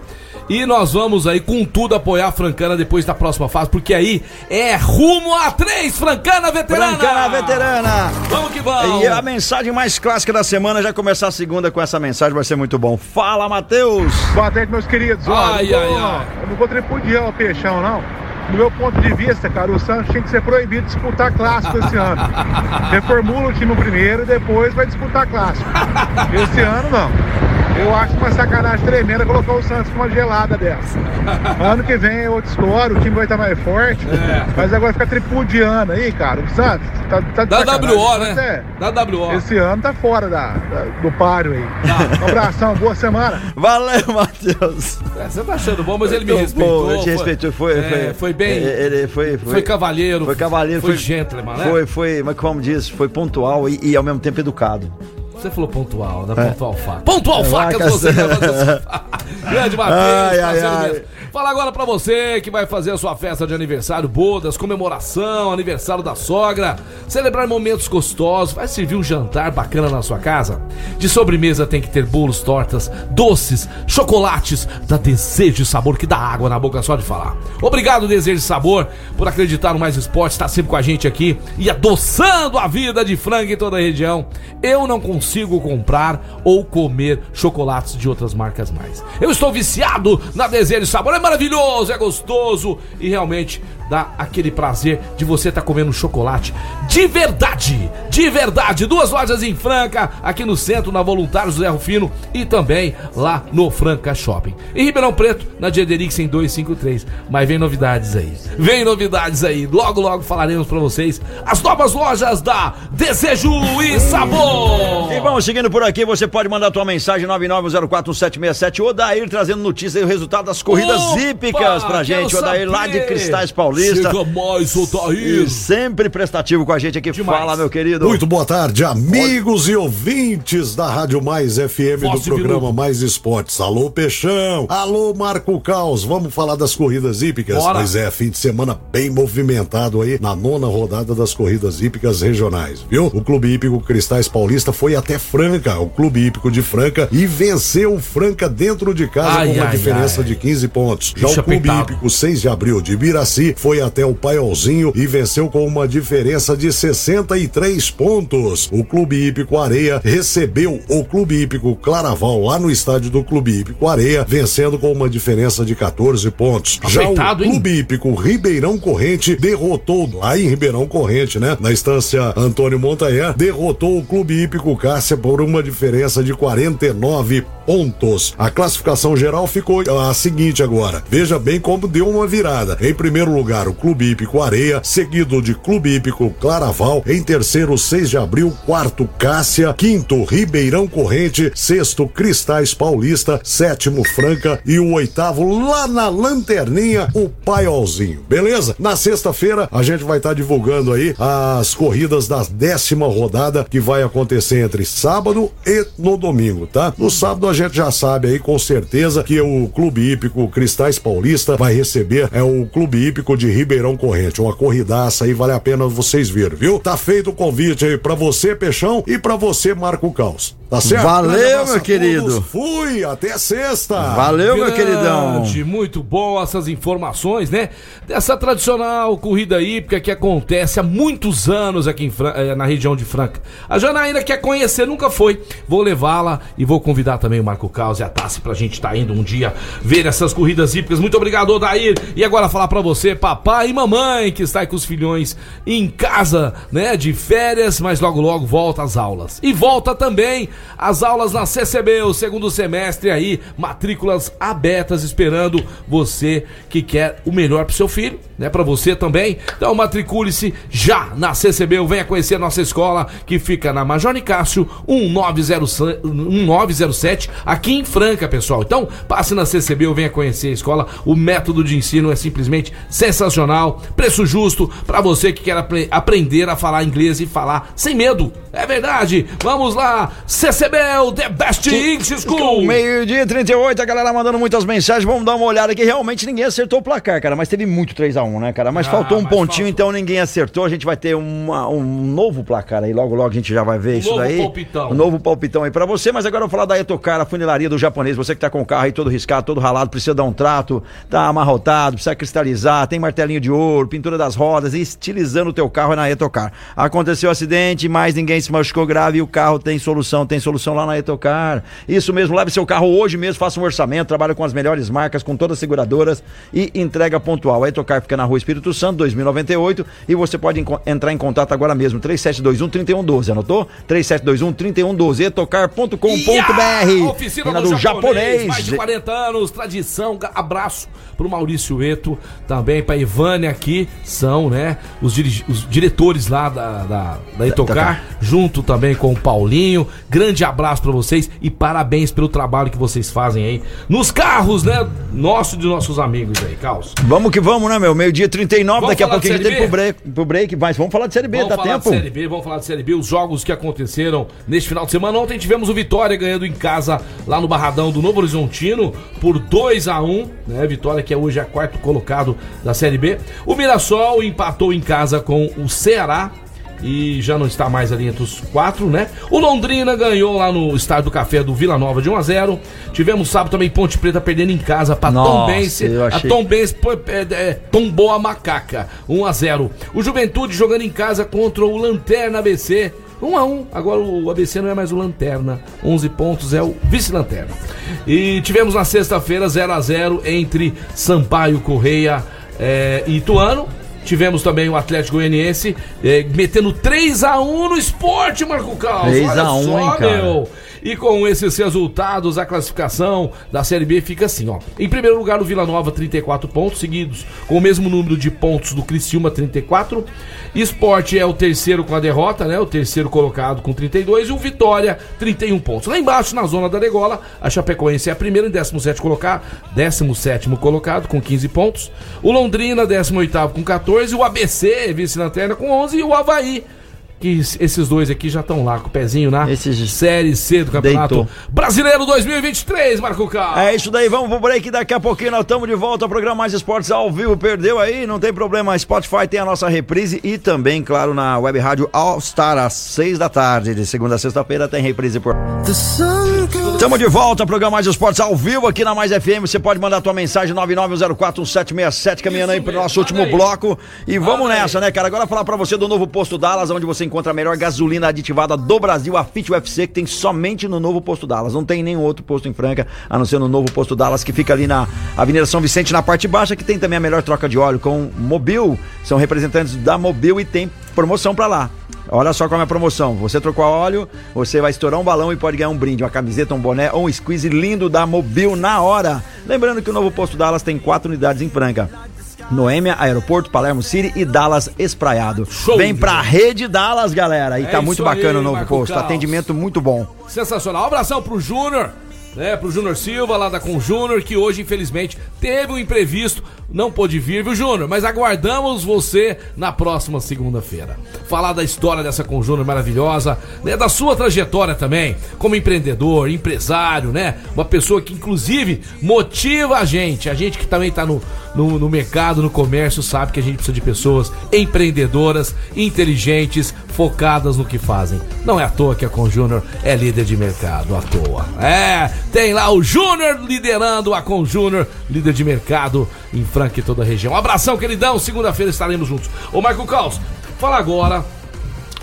E nós vamos aí com tudo apoiar a Francana depois da próxima fase, porque aí é rumo a três, Francana veterana! Francana veterana. Vamos que vamos! E a mensagem mais clássica da semana, já começar a segunda com essa mensagem, vai ser muito bom. Fala, Matheus. Boa tarde, meus queridos. Ai, eu, ai, não vou, ai. eu não vou tripudiar o Peixão, não. Do meu ponto de vista, cara, o Santos tinha que ser proibido de disputar clássico esse ano. [laughs] Reformula o time primeiro e depois vai disputar clássico. Esse ano, não. Eu acho uma sacanagem tremenda colocar o Santos com uma gelada dessa. [laughs] Ano que vem é outra história, o time vai estar mais forte. É. Mas agora fica tripudiando aí, cara. O Santos tá, tá de Da sacanagem. WO, né? é- Da WO. Esse ano tá fora da, da- do páreo aí. Tá. Um abração, boa semana. Valeu, Matheus. É, você tá achando bom, mas ele me respeitou. pô, ele te respeitou, foi, é, foi, foi bem. Ele foi, foi, Foi cavalheiro. Foi cavalheiro, Foi, foi, gentleman, né? Foi, foi, mas como diz, foi pontual e, e ao mesmo tempo educado. Você falou pontual, da É. pontual faca. Pontual É, facas, vacas. você [laughs] Grande Matheus, Ai, ai, fazendo ai. Fala agora pra você que vai fazer a sua festa de aniversário, bodas, comemoração, aniversário da sogra, celebrar momentos gostosos, vai servir um jantar bacana na sua casa. De sobremesa tem que ter bolos, tortas, doces, chocolates, da Desejo e Sabor que dá água na boca só de falar. Obrigado Desejo e Sabor por acreditar no Mais Esporte, estar sempre com a gente aqui e adoçando a vida de frango em toda a região. Eu não consigo comprar ou comer chocolates de outras marcas mais. Eu estou viciado na Desejo e Sabor, maravilhoso, é gostoso e realmente dá aquele prazer de você estar comendo um chocolate de verdade, de verdade. Duas lojas em Franca, aqui no centro, na Voluntários do Zé Rufino e também lá no Franca Shopping. Em Ribeirão Preto, na Diederix em 253. Mas vem novidades aí. Vem novidades aí. Logo, logo falaremos pra vocês as novas lojas da Desejo e Sabor. E vamos seguindo por aqui, você pode mandar tua mensagem 99041767 ou Dair trazendo notícia e o resultado das corridas Opa, hípicas pra gente. O Dair lá de. Cristais Paulista. Chega mais, Odair. E sempre prestativo com a gente aqui. Fala, meu querido. Muito boa tarde, amigos e ouvintes da Rádio Mais FM do Voz programa. Mais Esportes. Alô, Peixão. Alô, Marco Caos. Vamos falar das corridas hípicas? Bora. Pois é, fim de semana bem movimentado aí na nona rodada das corridas hípicas regionais, viu? O Clube Hípico Cristais Paulista foi até Franca, o Clube Hípico de Franca, e venceu o Franca dentro de casa Ai, com uma ai, diferença ai. de 15 pontos. Já Bicho o Clube apertado. Hípico 6 de abril de Ibiraci foi até o Paiolzinho e venceu com uma diferença de 63 pontos. O Clube Hípico Areia recebeu o Clube Hípico Claraval lá no estádio do Clube Hípico Areia, vencendo com uma diferença de 14 pontos. Já o Apertado, hein? Clube Hípico Ribeirão Corrente derrotou lá em Ribeirão Corrente, né? Na estância Antônio Montanher, derrotou o Clube Hípico Cássia por uma diferença de 49 pontos. A classificação geral ficou a seguinte agora. Veja bem como deu uma virada. Em primeiro lugar, o Clube Hípico Areia, seguido de Clube Hípico Claraval, em terceiro, 6 de abril, quarto, Cássia, quinto, Ribeirão Corrente, sexto, Cristais Paulista, sétimo, Franca e o oitavo, lá na lanterninha, o Paiolzinho. Beleza? Na sexta-feira, a gente vai estar divulgando aí as corridas da décima rodada que vai acontecer entre sábado e no domingo, tá? No sábado a gente já sabe aí com certeza que o Clube Hípico Cristais Paulista vai receber é o Clube Hípico de Ribeirão Corrente. Uma corridaça aí, vale a pena vocês verem, viu? Tá feito o convite aí pra você, Peixão, e pra você, Marco Caos. Tá certo? Valeu, Grande meu querido. Fui, até sexta. Valeu, meu queridão. Grande, Muito bom essas informações, né? Dessa tradicional corrida hípica que acontece há muitos anos aqui em Fran- eh, na região de Franca. A Janaína quer conhecer, nunca foi. Vou levá-la e vou convidar também o Marco Caos e a Tassi pra gente estar indo um dia ver essas corridas hípicas. Muito obrigado, Odair. E agora falar pra você, papai e mamãe, que está com os filhões em casa, né? De férias, mas logo logo volta às aulas. E volta também as aulas na CCB, o segundo semestre aí, matrículas abertas esperando você que quer o melhor pro seu filho, né? Pra você também. Então matricule-se já na CCB, venha conhecer a nossa escola que fica na Major Nicásio 1907, 1907, aqui em Franca, pessoal. Então passe na CCB venha conhecer a escola. O método de ensino é simplesmente sensacional, preço justo pra você que quer apre- aprender a falar inglês e falar sem medo. É verdade. Vamos lá, CCB, o The Best English School. Meio-dia e 38, a galera mandando muitas mensagens. Vamos dar uma olhada aqui. Realmente ninguém acertou o placar, cara. Mas teve muito 3x1, né, cara? Mas Ah, faltou um mas pontinho, então ninguém acertou. A gente vai ter uma- um novo placar aí. Logo, logo a gente já vai ver isso novo daí. palpitão. Um novo palpitão aí pra você. Mas agora eu vou falar da Etocar, a funilaria do japonês. Você que tá com o carro aí todo riscado, todo ralado, precisa dar um trato, tá amarrotado, precisa cristalizar, tem martelinho de ouro, pintura das rodas, e estilizando o teu carro é na Etocar. Aconteceu um acidente, mas ninguém se machucou grave e o carro tem solução, tem solução lá na Etocar. Isso mesmo, leve seu carro hoje mesmo, faça um orçamento, trabalha com as melhores marcas, com todas as seguradoras e entrega pontual. A Etocar fica na rua Espírito Santo, 2098, e você pode entrar em contato agora mesmo, 3721-3112, anotou? 3721-3112, etocar.com.br. Oficina do, do japonês, japonês. mais de 40 anos, tradição. Abraço pro Maurício Eto, também pra Ivane aqui, são, né, os, os diretores lá da, da, da Etocar, junto também com o Paulinho. Grande abraço pra vocês e parabéns pelo trabalho que vocês fazem aí nos carros, né, nosso e de nossos amigos aí, Caos. Vamos que vamos, né, meu? Meio-dia 39, Vamos daqui a pouquinho tem pro break, pro break, mas vamos falar de Série B, Vamos dá falar tempo? de Série B, vamos falar de Série B, os jogos que aconteceram neste final de semana. Ontem tivemos o Vitória ganhando em casa lá no Barradão do Novo Horizontino por 2 a 1 né? Vitória que é hoje a quarto colocado da Série B. O Mirassol empatou em casa com o Ceará e já não está mais ali entre os quatro, né? O Londrina ganhou lá no Estádio do Café do Vila Nova de 1 a 0 Tivemos sábado também Ponte Preta perdendo em casa para Nossa, Tombense. eu A achei- Tombense pô, é, é, tombou a macaca, 1 a 0 O Juventude jogando em casa contra o Lanterna ABC. 1 a 1 Agora o ABC não é mais o Lanterna. 11 pontos é o vice-lanterna. E tivemos na sexta-feira 0 a 0 entre Sampaio Correia é, e Ituano. Tivemos também o Atlético Goianiense é, metendo 3 a 1 no esporte, Marco Carlos. 3 Olha a 1, só, hein, cara? meu. E com esses resultados, a classificação da Série B fica assim, ó. Em primeiro lugar, o Vila Nova, 34 pontos, seguidos com o mesmo número de pontos do Criciúma, 34. Esporte é o terceiro com a derrota, né? O terceiro colocado com 32 e o Vitória, 31 pontos. Lá embaixo, na zona da degola, a Chapecoense é a primeira em 17 colocado, 17 colocado com 15 pontos. O Londrina, 18 com 14, o ABC, vice-lanterna com 11 e o Havaí que esses dois aqui já estão lá com o pezinho na Série C do Campeonato Deitou. Brasileiro 2023, Marco Carlos. É isso daí, vamos pro break. Daqui a pouquinho nós estamos de volta ao programa Mais Esportes ao vivo. Perdeu aí? Não tem problema. Spotify tem a nossa reprise e também, claro, na web rádio All Star às seis da tarde. De segunda a sexta-feira tem reprise por. Estamos de volta ao programa Mais Esportes ao vivo aqui na Mais FM. Você pode mandar tua mensagem 99041767, caminhando aí pro nosso último bloco. E vamos nessa, né, cara? Agora falar pra você do novo posto Dallas, onde você encontra a melhor gasolina aditivada do Brasil, a Fit UFC, que tem somente no novo posto Dallas. Não tem nenhum outro posto em Franca, a não ser no novo posto Dallas, que fica ali na Avenida São Vicente, na parte baixa, que tem também a melhor troca de óleo com Mobil. São representantes da Mobil e tem promoção pra lá. Olha só como é a promoção. Você trocou óleo, você vai estourar um balão e pode ganhar um brinde, uma camiseta, um boné ou um squeeze lindo da Mobil na hora. Lembrando que o novo posto Dallas tem quatro unidades em Franca. Noêmia, Aeroporto, Palermo City e Dallas Espraiado. Vem pra rede Dallas, galera. E É tá muito bacana aí, o novo Marco posto. Caos. Atendimento muito bom. Sensacional. Um abração pro Júnior, né? Pro Júnior Silva, lá da Com Júnior, que hoje, infelizmente, teve um imprevisto, não pôde vir, viu, Júnior? Mas aguardamos você na próxima segunda-feira. Falar da história dessa Com Júnior maravilhosa, né? Da sua trajetória também, como empreendedor, empresário, né? Uma pessoa que, inclusive, motiva a gente. A gente que também tá no, no, no mercado, no comércio, sabe que a gente precisa de pessoas empreendedoras, inteligentes, focadas no que fazem. Não é à toa que a Com Júnior é líder de mercado, à toa. É, tem lá o Júnior liderando a Com Júnior, líder de mercado em Franca e toda a região. Um abração, queridão. Segunda-feira estaremos juntos. Ô, Marco Caos, fala agora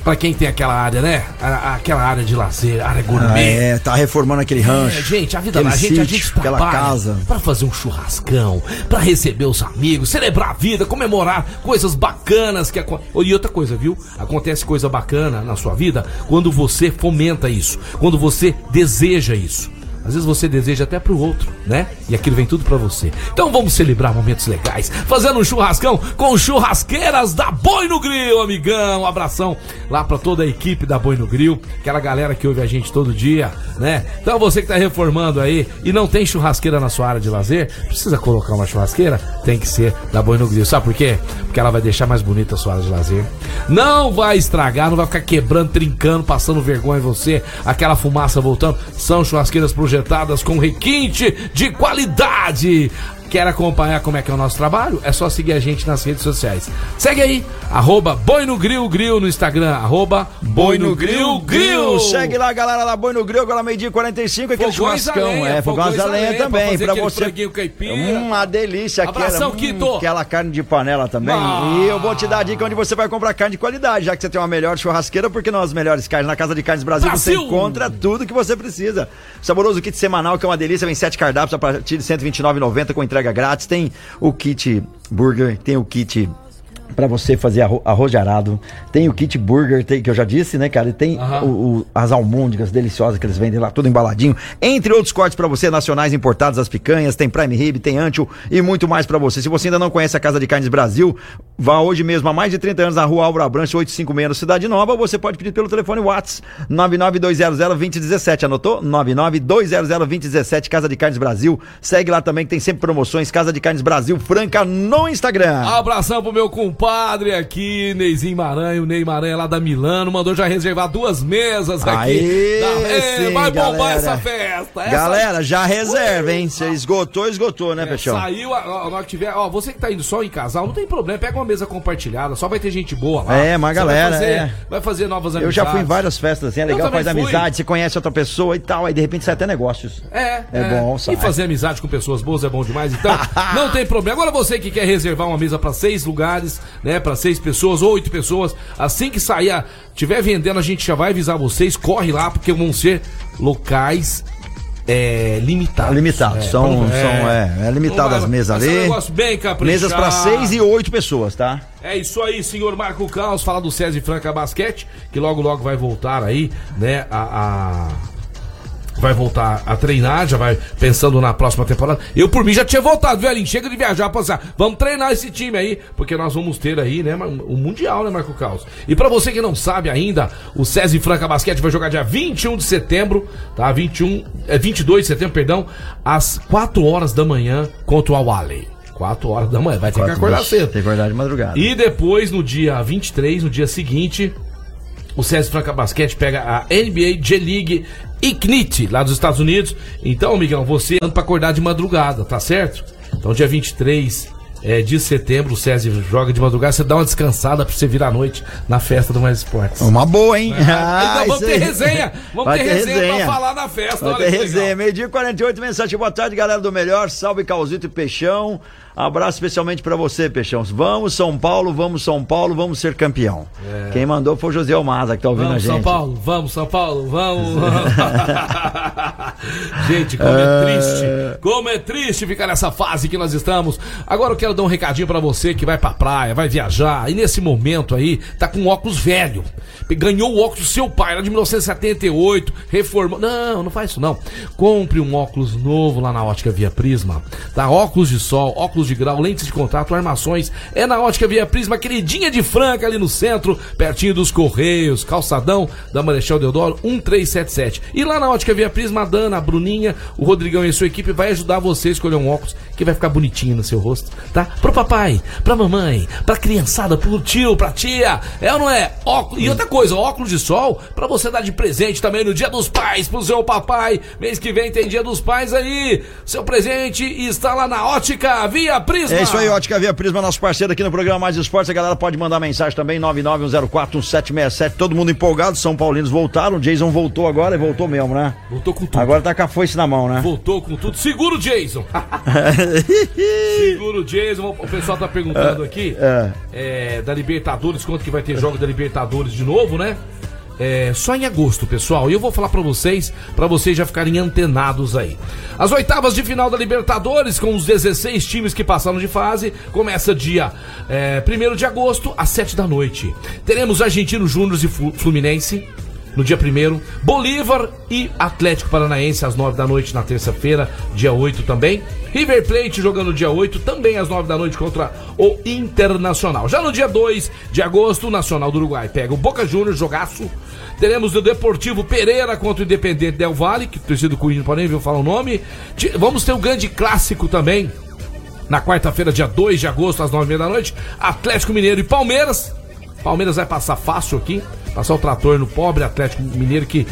pra quem tem aquela área, né? A- Aquela área de lazer, área Ah, gourmet. é, tá reformando aquele rancho. É, gente, a vida da gente, a sítio, gente aquela trabalha casa. pra fazer um churrascão, pra receber os amigos, celebrar a vida, comemorar coisas bacanas que E outra coisa, viu? Acontece coisa bacana na sua vida quando você fomenta isso, quando você deseja isso. Às vezes você deseja até pro outro, né? E aquilo vem tudo pra você. Então vamos celebrar momentos legais, fazendo um churrascão com churrasqueiras da Boi no Grill, amigão. Um abração lá pra toda a equipe da Boi no Grill, aquela galera que ouve a gente todo dia, né? Então você que tá reformando aí e não tem churrasqueira na sua área de lazer, precisa colocar uma churrasqueira? Tem que ser da Boi no Grill. Sabe por quê? Porque ela vai deixar mais bonita a sua área de lazer. Não vai estragar, não vai ficar quebrando, trincando, passando vergonha em você, aquela fumaça voltando. São churrasqueiras projetadas com requinte de qualidade. Quer acompanhar como é que é o nosso trabalho? É só seguir a gente nas redes sociais. Segue aí, arroba Boi no Grill Grill no Instagram, arroba Boi no Grill Grill. Segue lá, galera da Boi no Grill, agora meio-dia e 45, aquele Fogões churrascão. lenha, é, fogões fogões a a lenha lenha, pra também, pra aquele você. Uma delícia, aquela, Abração, hum, Quito. aquela carne de panela também. Ah. E eu vou te dar a dica onde você vai comprar carne de qualidade, já que você tem uma melhor churrasqueira, porque não as melhores carnes. Na Casa de Carnes Brasil, Brasil! você encontra tudo que você precisa. Saboroso kit semanal, que é uma delícia, vem sete cardápios a partir de R$ 129,90 com entrega grátis. Tem o kit burger, tem o kit Pra você fazer arro- arroz de arado. Tem o kit burger, tem- que eu já disse, né, cara? E tem Aham. o- o- as almôndegas deliciosas que eles vendem lá, tudo embaladinho. Entre outros cortes pra você, nacionais importados, as picanhas, tem prime rib, tem ancho e muito mais pra você. Se você ainda não conhece a Casa de Carnes Brasil, vá hoje mesmo, há mais de 30 anos, na rua Álvaro Abranche, 856, no Cidade Nova, você pode pedir pelo telefone WhatsApp 992002017. Anotou? 992002017, Casa de Carnes Brasil. Segue lá também que tem sempre promoções, Casa de Carnes Brasil Franca no Instagram. Abração pro meu compadre compadre aqui, Neizinho Maranhão, o Ney Maranhão lá da Milano, mandou já reservar duas mesas aqui. Aê, Da- É, sim, vai bombar galera. essa festa. essa- Galera, já reserva, hein? Você esgotou, esgotou, né, É, Peixão? Saiu, hora que tiver, ó, você que tá indo só em casal, não tem problema, pega uma mesa compartilhada, só vai ter gente boa lá. É, Você galera, Vai fazer, é. vai fazer novas Eu amizades. já fui em várias festas, assim, é Eu legal, faz fui. amizade, você conhece outra pessoa e tal, aí de repente sai até negócios. É, É bom, E sai. fazer amizade com pessoas boas é bom demais, então [laughs] não tem problema. Agora você que quer reservar uma mesa pra seis lugares, né, Pra seis pessoas, oito pessoas, assim que sair, a- tiver vendendo, a gente já vai avisar vocês, corre lá porque vão ser locais é, limitados. Limitados, É, são, pra- são, é, é limitado Não as mesas ali. bem. Mesas pra seis e oito pessoas, tá? É isso aí, senhor Marco Caos, fala do César e Franca Basquete, que logo logo vai voltar aí, né, a... a- Vai voltar a treinar, já vai pensando na próxima temporada. Eu, por mim, já tinha voltado, velhinho. Chega de viajar, passar. Vamos treinar esse time aí, porque nós vamos ter aí, né, o Mundial, né, Marco Caos? E pra você que não sabe ainda, o César Franca Basquete vai jogar dia 21 de setembro, tá? 21, é 22 de setembro, perdão, às 4 horas da manhã contra o Awali. 4 horas da manhã, vai ter que acordar cedo. Tem que acordar de madrugada. E depois, no dia 23, no dia seguinte, o César Franca Basquete pega a NBA G-League Ignite, lá dos Estados Unidos. Então, amigão, você anda pra acordar de madrugada, tá certo? Então, dia 23 é, de setembro, o César joga de madrugada. Você dá uma descansada pra você vir à noite na festa do Mais Esportes. Uma boa, hein? [laughs] Ah, então, vamos ter resenha. Vamos ter, ter resenha, resenha. pra falar na festa. Vai olha ter resenha. Meio-dia e 48, mensagem. Boa tarde, galera do Melhor. Salve, Causito e Peixão. Abraço especialmente pra você, Peixão. Vamos, São Paulo, vamos, São Paulo, vamos ser campeão. É. Quem mandou foi o José Almaza, que tá ouvindo Vamos, a gente. São Paulo, vamos, São Paulo, vamos. [laughs] Gente, como é triste. Como é triste ficar nessa fase que nós estamos. Agora eu quero dar um recadinho pra você que vai pra praia, vai viajar e nesse momento aí tá com óculos velho. Ganhou o óculos do seu pai, lá de 1978, reformou. Não, não faz isso não. Compre um óculos novo lá na Ótica Via Prisma. Tá? Óculos de sol, óculos de grau, lentes de contato, armações. É na Ótica Via Prisma, queridinha de Franca ali no centro, pertinho dos Correios, calçadão da Marechal Deodoro 1377. E lá na Ótica Via Prisma, a Dana, a Bruninha, o Rodrigão e a sua equipe vai ajudar você a escolher um óculos que vai ficar bonitinho no seu rosto, tá? Pro papai, pra mamãe, pra criançada, pro tio, pra tia. É ou não é? Óculos. E outra coisa, óculos de sol pra você dar de presente também no Dia dos Pais pro seu papai. Mês que vem tem Dia dos Pais aí. Seu presente está lá na Ótica Via Prisma. É isso aí, Ótica Via Prisma, nosso parceiro aqui no programa Mais Esportes. A galera pode mandar mensagem também, 991041767. Todo mundo empolgado, São Paulinos voltaram. O Jason voltou agora e voltou mesmo, né? Voltou com tudo. Agora tá com a foice na mão, né? Voltou com tudo. Segura o Jason. [laughs] Segura o Jason. O pessoal tá perguntando aqui É. é, da Libertadores, quanto que vai ter jogo da Libertadores de novo, né? É, só em agosto, pessoal. E eu vou falar pra vocês, pra vocês já ficarem antenados aí. As oitavas de final da Libertadores, com os 16 times que passaram de fase, começa dia é, 1 de agosto, às 7 da noite. Teremos Argentino Júnior e Flu- Fluminense. No dia 1 Bolívar e Atlético Paranaense às 9 da noite na terça-feira, dia 8 também. River Plate jogando dia 8, também às 9 da noite contra o Internacional. Já no dia 2 de agosto, o Nacional do Uruguai pega o Boca Juniors, jogaço. Teremos o Deportivo Pereira contra o Independente Del Valle, que o torcedor do Corinthians pode nem ver falar o nome. Vamos ter o grande clássico também, na quarta-feira, dia 2 de agosto, às 9h30 da noite, Atlético Mineiro e Palmeiras. Palmeiras vai passar fácil aqui, passar o trator no pobre Atlético Mineiro que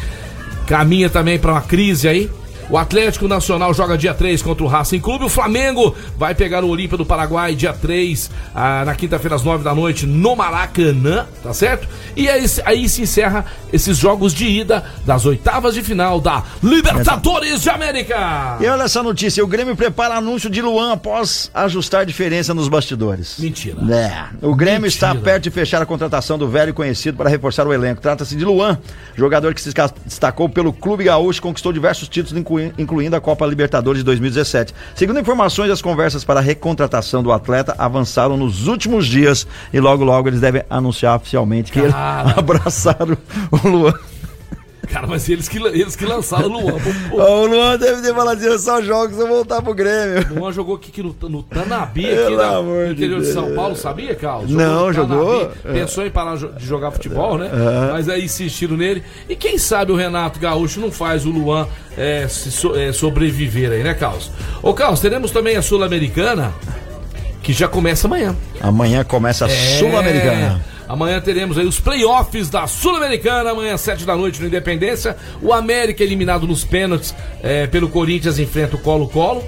caminha também para uma crise aí. O Atlético Nacional joga dia 3 contra o Racing Clube. O Flamengo vai pegar o Olímpia do Paraguai dia 3, ah, na quinta-feira às 9 da noite, no Maracanã, tá certo? E aí, aí se encerra esses jogos de ida das oitavas de final da Libertadores de América. E olha essa notícia: o Grêmio prepara anúncio de Luan após ajustar diferença nos bastidores. Mentira. É. O Grêmio está perto de fechar a contratação do velho conhecido para reforçar o elenco. Trata-se de Luan, jogador que se destacou pelo Clube Gaúcho e conquistou diversos títulos, inclui- incluindo a Copa Libertadores de 2017. Segundo informações, as conversas para a recontratação do atleta avançaram nos últimos dias e logo logo eles devem anunciar oficialmente que Cara. [laughs] abraçaram o Luan. Cara, mas eles que, eles que lançaram o Luan. Pô. [laughs] O Luan deve ter falado assim, eu só jogo se eu voltar pro Grêmio. O Luan jogou aqui, aqui no, no Tanabi, aqui na- no de interior de, Deus. São Paulo, sabia, Carlos? Não, no jogou? Pensou em parar de jogar futebol, né? É. Mas aí insistiram nele. E quem sabe o Renato Gaúcho não faz o Luan é, se so- é, sobreviver aí, né, Carlos? Ô, Carlos, teremos também a Sul-Americana. que já começa amanhã. Amanhã começa a É. Sul-Americana. Amanhã teremos aí os playoffs da Sul-Americana, amanhã às 7 da noite no Independência. O América eliminado nos pênaltis é, pelo Corinthians enfrenta o Colo-Colo.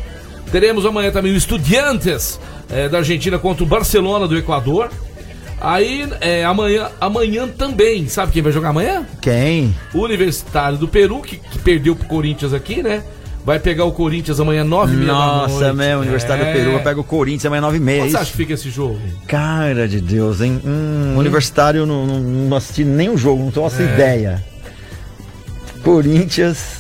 Teremos amanhã também o Estudiantes é, da Argentina contra o Barcelona do Equador. Aí é, amanhã, amanhã também, sabe quem vai jogar amanhã? Quem? O Universitário do Peru, que, que perdeu pro Corinthians aqui, né? Vai pegar o Corinthians amanhã 9 h. Nossa, mesmo, Universidade do Peru pega o Corinthians amanhã 9 h 30 Quanto você é acha que fica esse jogo? Cara de Deus, hein? Hum, Universitário não, não, não assisti nem o jogo, não tenho essa É. ideia. Corinthians.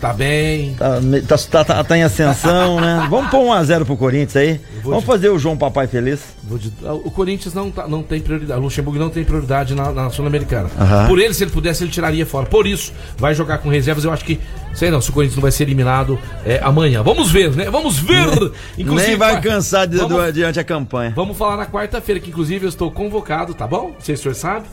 Tá bem. Tá, tá, tá, tá- tá em ascensão, né? [laughs] Vamos pôr 1x0 pro Corinthians aí. Vamos de- fazer o João Papai feliz. De- O Corinthians não, tá- não tem prioridade. O Luxemburgo não tem prioridade na, na Sul-Americana. Aham. Por ele, se ele pudesse, ele tiraria fora. Por isso, vai jogar com reservas. Eu acho que. Sei não, se o Corinthians não vai ser eliminado é, amanhã. Vamos ver, né? Vamos ver! Nem [laughs] vai cansar de, vamos, do- diante a campanha. vamos falar na quarta-feira, que inclusive eu estou convocado, tá bom? Se o senhor sabe.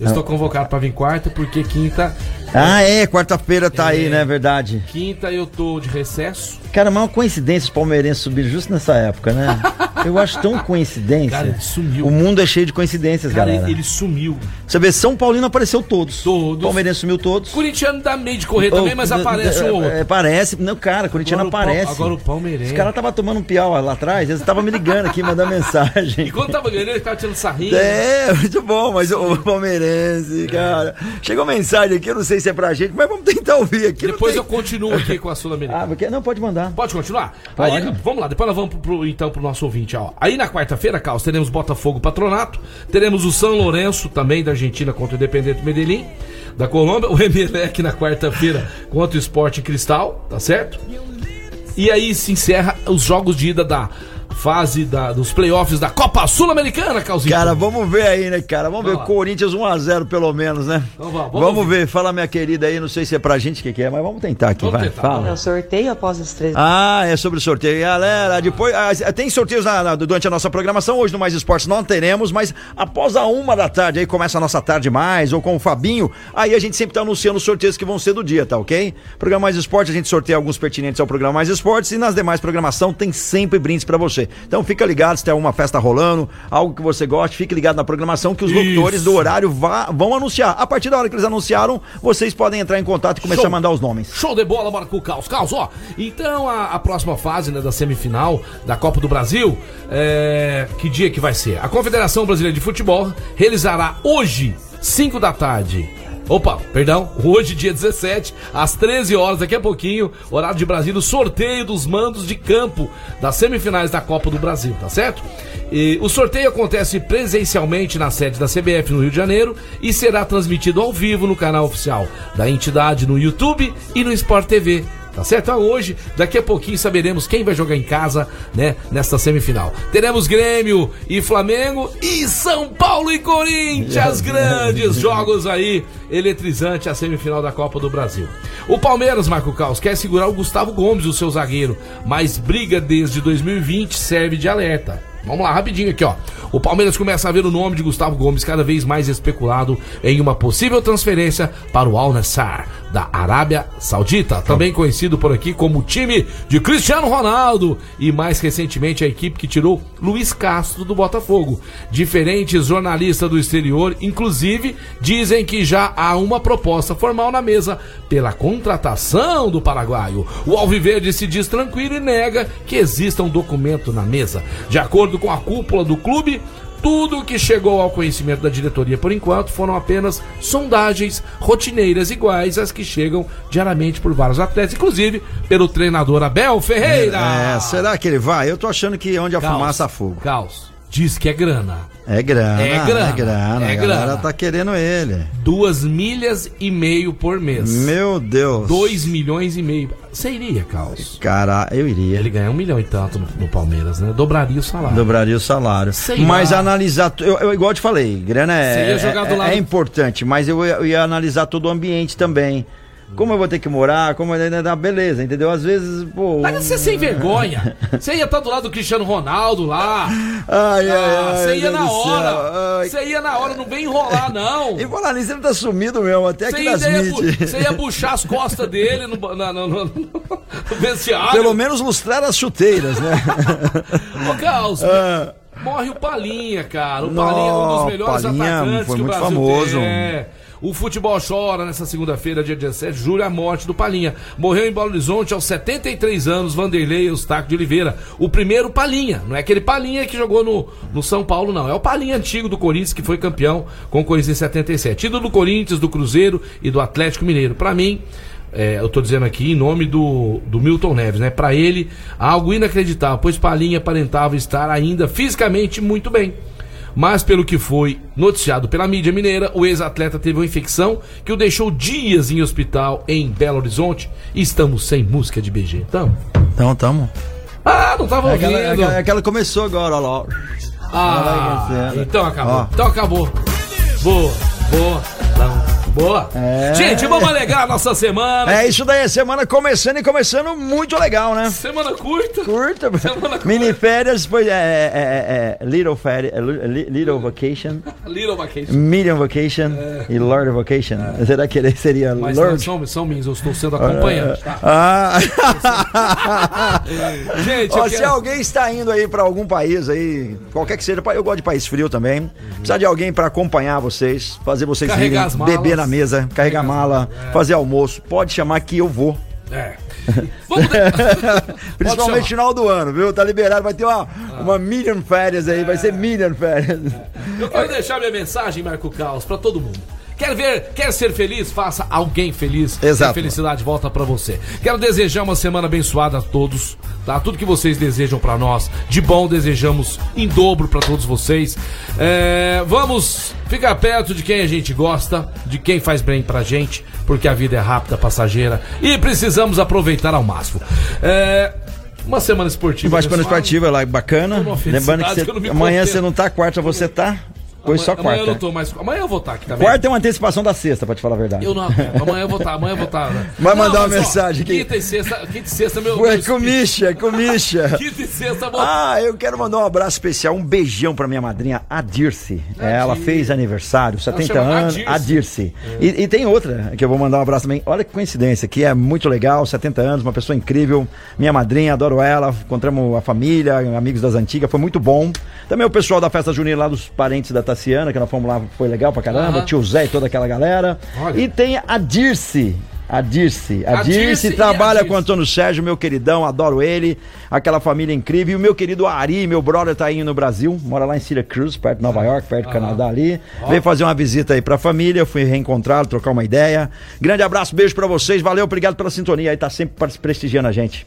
Eu estou convocado para vir quarta, porque quinta. Ah, é, quarta-feira tá aí, né? Verdade. Quinta eu tô de recesso. Cara, mas é uma coincidência os palmeirenses subirem justo nessa época, né? [laughs] Eu acho tão coincidência. Cara, ele sumiu. O mundo é cheio de coincidências, Cara, galera. ele, ele sumiu. Você vê, São Paulino apareceu todos. Todos. Palmeirense sumiu todos. Corintiano dá meio de correr também, Oh, mas d- aparece um ou outro. é, Aparece. Não, cara, corintiano o aparece. agora o palmeirense. Os caras estavam tomando um piau lá atrás, eles estavam me ligando aqui, mandando mensagem. E quando tava ganhando, ele ficava tirando sarrinho. É, muito bom, mas o palmeirense, cara. Chegou mensagem aqui, eu não sei se é pra gente, mas vamos tentar ouvir aqui. Depois eu continuo aqui com a Sul-Americana. Ah, porque não pode mandar. Pode continuar? Pode. Vamos lá, depois nós vamos pro, pro- então pro nosso ouvinte. Aí na quarta-feira, Carlos, teremos Botafogo Patronato, teremos o São Lourenço também da Argentina contra o Independente Medellín, da Colômbia, [laughs] o Emelec na quarta-feira contra o Sport Cristal, tá certo? E aí se encerra os jogos de ida da fase da, dos playoffs da Copa Sul-Americana, Calzinho. Cara, vamos ver aí, né, cara? Vamos, Vamos ver. lá. Corinthians 1x0 pelo menos, né? Então vamos, vamos vamos ver. Fala, minha querida aí, não sei se é pra gente o que, que é, mas vamos tentar aqui, vai. É Fala. o sorteio após as três. Ah, é sobre o sorteio. Galera, depois. ah, tem sorteios na- na- durante a nossa programação. Hoje no Mais Esportes não teremos, mas após a uma da tarde, aí começa a nossa tarde mais, ou com o Fabinho, aí a gente sempre tá anunciando os sorteios que vão ser do dia, tá ok? Programa Mais Esportes, a gente sorteia alguns pertinentes ao programa Mais Esportes e nas demais programação tem sempre brindes pra você. Então fica ligado se tem alguma festa rolando, algo que você goste, fique ligado na programação que os Isso. locutores do horário vá- vão anunciar. A partir da hora que eles anunciaram, vocês podem entrar em contato e começar Show. a mandar os nomes. Show de bola, bora com o Caos. Caos, ó. Então a, a próxima fase né, da semifinal da Copa do Brasil, é, que dia que vai ser? A Confederação Brasileira de Futebol realizará hoje, 5 da tarde. Opa, perdão, hoje, dia 17, às 13 horas, daqui a pouquinho, horário de Brasília, o sorteio dos mandos de campo das semifinais da Copa do Brasil, tá certo? E o sorteio acontece presencialmente na sede da CBF no Rio de Janeiro e será transmitido ao vivo no canal oficial da entidade no YouTube e no Sport TV. Tá certo? Então hoje, daqui a pouquinho, saberemos quem vai jogar em casa, né? Nesta semifinal. Teremos Grêmio e Flamengo e São Paulo e Corinthians. [laughs] Grandes jogos aí, eletrizante a semifinal da Copa do Brasil. O Palmeiras, Marco Caos, quer segurar o Gustavo Gomes, o seu zagueiro, mas briga desde 2020 serve de alerta. Vamos lá, rapidinho aqui, ó. O Palmeiras começa a ver o nome de Gustavo Gomes cada vez mais especulado em uma possível transferência para o Al Nassr da Arábia Saudita, também conhecido por aqui como time de Cristiano Ronaldo e mais recentemente a equipe que tirou Luiz Castro do Botafogo. Diferentes jornalistas do exterior, inclusive, dizem que já há uma proposta formal na mesa pela contratação do paraguaio. O Alviverde se diz tranquilo e nega que exista um documento na mesa. De acordo com a cúpula do clube, tudo que chegou ao conhecimento da diretoria por enquanto foram apenas sondagens rotineiras iguais às que chegam diariamente por vários atletas, inclusive pelo treinador Abel Ferreira. É, será que ele vai? Eu tô achando que onde a Caos. fumaça há fogo. Caos. Diz que é grana. É grana, É grana, é grana. é a galera grana. tá querendo ele. Duas milhas e meio por mês. Meu Deus. Dois milhões e meio. Você iria, Caos? Cara, eu iria. Ele ganha um milhão e tanto no, no Palmeiras, né? Dobraria o salário. Dobraria o salário. Sei mas lá. analisar. Eu, eu, igual eu te falei, grana Você é, ia jogar do é, lado- é importante, mas eu eu ia analisar todo o ambiente também. Como eu vou ter que morar, como ah, beleza, entendeu? Às vezes, pô. Mas você é sem vergonha. Você ia estar do lado do Cristiano Ronaldo lá. Ai, ai, Ah, ai. Você ia na hora. Ai. Você ia na hora, não vem enrolar, não. E falar nisso, ele tá sumido mesmo, até aqui nas mídias. você ia buchar as costas dele no, na- no, no- no [laughs] vestiário. Pelo menos lustrar as chuteiras, né? Ô, Carlos, Ah. morre o Palinha, cara. O Palinha é um dos melhores Palinha atacantes foi o muito famoso. tem. O futebol chora nessa segunda-feira, dia 17 de julho, a morte do Palinha. Morreu em Belo Horizonte aos 73 anos, Vanderlei Eustáquio de Oliveira. O primeiro Palinha. Não é aquele Palinha que jogou no, no São Paulo, não. É o Palinha antigo do Corinthians, que foi campeão com o Corinthians em 77. Ídolo do Corinthians, do Cruzeiro e do Atlético Mineiro. Pra mim, é, eu tô dizendo aqui em nome do, do Milton Neves, né? Pra ele, algo inacreditável, pois Palinha aparentava estar ainda fisicamente muito bem. Mas pelo que foi noticiado pela mídia mineira, o ex-atleta teve uma infecção que o deixou dias em hospital em Belo Horizonte. E estamos sem música de BG. Tamo? Então, tamo. Ah, não tava É ouvindo. aquela, é aquela- é aquela que começou agora, ó lá. Ah, crescendo. então acabou. Ó. Então acabou. Boa, boa, não, boa. É. Gente, vamos alegrar a nossa semana. É isso daí, semana começando e começando muito legal, né? Semana curta. Curta. [laughs] Semana Mini férias, foi é, é, é, é, little férias, é, li- little vacation, Little Vacation. medium vacation e lord vacation. Será que ele seria Mas não lord? são, são minhas, eu estou sendo acompanhante, tá? Ah. [laughs] Gente, Ó, se quero- alguém está indo aí para algum país aí, qualquer que seja, eu gosto de país frio também. Precisa de alguém para acompanhar vocês, fazer vocês Carregar irem, as malas. beber na mesa, carregar mala, fazer almoço. Pode chamar que eu vou. É. [laughs] Vamos. [laughs] Principalmente Pode final do ano, viu? Tá liberado, vai ter uma, uma million férias aí, vai ser million férias. Eu quero deixar minha mensagem, Marco Caos, pra todo mundo. Quer ver, quer ser feliz? Faça alguém feliz. Exato. E a felicidade volta pra você. Quero desejar uma semana abençoada a todos, tá? Tudo que vocês desejam pra nós, de bom desejamos em dobro pra todos vocês. É, vamos ficar perto de quem a gente gosta, de quem faz bem pra gente, porque a vida é rápida, passageira e precisamos aproveitar ao máximo. É, uma semana esportiva. Para abençoada. esportiva lá, bacana. Lembrando que você- que amanhã você não tá, quarta você tá. Pois só Amanhã eu quarta. não tô mais. Amanhã eu vou estar aqui também. Quarta é uma antecipação da sexta, pra te falar a verdade. Eu não aguento. Amanhã eu vou estar, amanhã eu vou estar. [laughs] Vai mandar uma mas, ó, mensagem aqui. Quinta e sexta, quinta e sexta, meu. Meu espírito. comicha, comicha. [laughs] Quinta e sexta, vou. Ah, eu quero mandar um abraço especial, um beijão pra minha madrinha, a Dirce. É, ela fez aniversário, 70 chama anos. A Dirce. E, e tem outra que eu vou mandar um abraço também. Olha que coincidência, que é muito legal, 70 anos, uma pessoa incrível. Minha madrinha, adoro ela. Encontramos a família, amigos das antigas, foi muito bom. Também o pessoal da festa junina lá dos parentes da Tassiana, que nós fomos lá, foi legal pra caramba. Aham. Tio Zé e toda aquela galera. Olha. E tem a Dirce. A Dirce. A, A Dirce, Dirce e a trabalha Dirce. com Antônio Sérgio, meu queridão, adoro ele. Aquela família incrível. E o meu querido Ari, meu brother, tá aí no Brasil. Mora lá em Syracuse, perto de Nova York, perto do Canadá ali. Veio fazer uma visita aí pra família. Fui reencontrá-lo, trocar uma ideia. Grande abraço, beijo pra vocês. Valeu, obrigado pela sintonia aí. Tá sempre prestigiando a gente.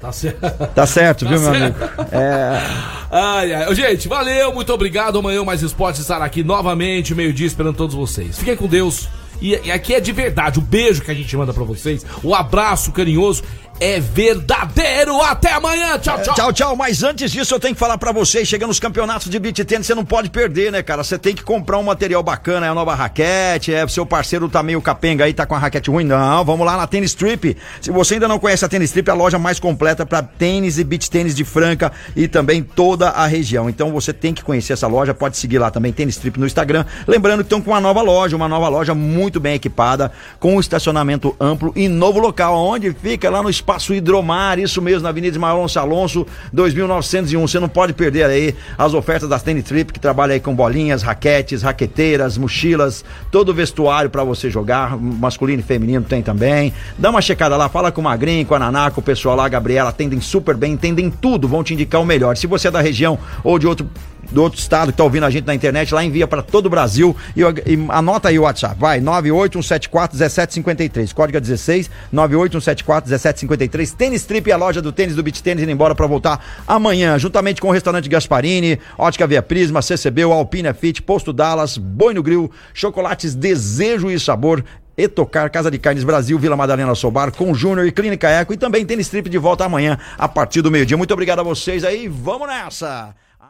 Tá certo. Tá certo, Tá viu, meu certo. amigo? É. Ai, ai. Gente, valeu, muito obrigado. Amanhã Mais Esporte estará aqui novamente, meio-dia, esperando todos vocês. Fiquem com Deus. E, e aqui é de verdade. O beijo que a gente manda pra vocês, o abraço carinhoso é verdadeiro. Até amanhã. Tchau, tchau. Tchau, tchau. Mas antes disso, eu tenho que falar pra vocês: chegando nos campeonatos de beat tênis, você não pode perder, né, cara? Você tem que comprar um material bacana, é a nova raquete. É, seu parceiro tá meio capenga aí, tá com a raquete ruim. Não, vamos lá na Tênis Trip. Se você ainda não conhece a Tênis Trip, é a loja mais completa pra tênis e beat tênis de Franca e também toda a região. Então você tem que conhecer essa loja, pode seguir lá também, Tênis Trip no Instagram. Lembrando que estão com uma nova loja, uma nova loja muito bem equipada, com um estacionamento amplo e novo local, onde fica lá no Espaço Hidromar, isso mesmo, na Avenida Ismael Alonso Alonso, 2901. Você não pode perder aí as ofertas da Tênis Trip, que trabalha aí com bolinhas, raquetes, raqueteiras, mochilas, todo o vestuário pra você jogar, masculino e feminino tem também. Dá uma checada lá, fala com o Magrinho, com a Naná, com o pessoal lá, a Gabriela, atendem super bem, entendem tudo, vão te indicar o melhor. Se você é da região ou de outro do outro estado que tá ouvindo a gente na internet, lá envia para todo o Brasil e, e anota aí o WhatsApp, vai, 981741753, código é 16, 981741753, Tênis Trip, a loja do tênis do Beach Tênis, indo embora para voltar amanhã, juntamente com o restaurante Gasparini, Ótica Via Prisma, CCB, Alpina Fit, Posto Dallas, Boi no Grill, Chocolates Desejo e Sabor, Etocar, Casa de Carnes Brasil, Vila Madalena Sobar, com Júnior e Clínica Eco e também Tênis Trip de volta amanhã a partir do meio-dia. Muito obrigado a vocês aí, vamos nessa!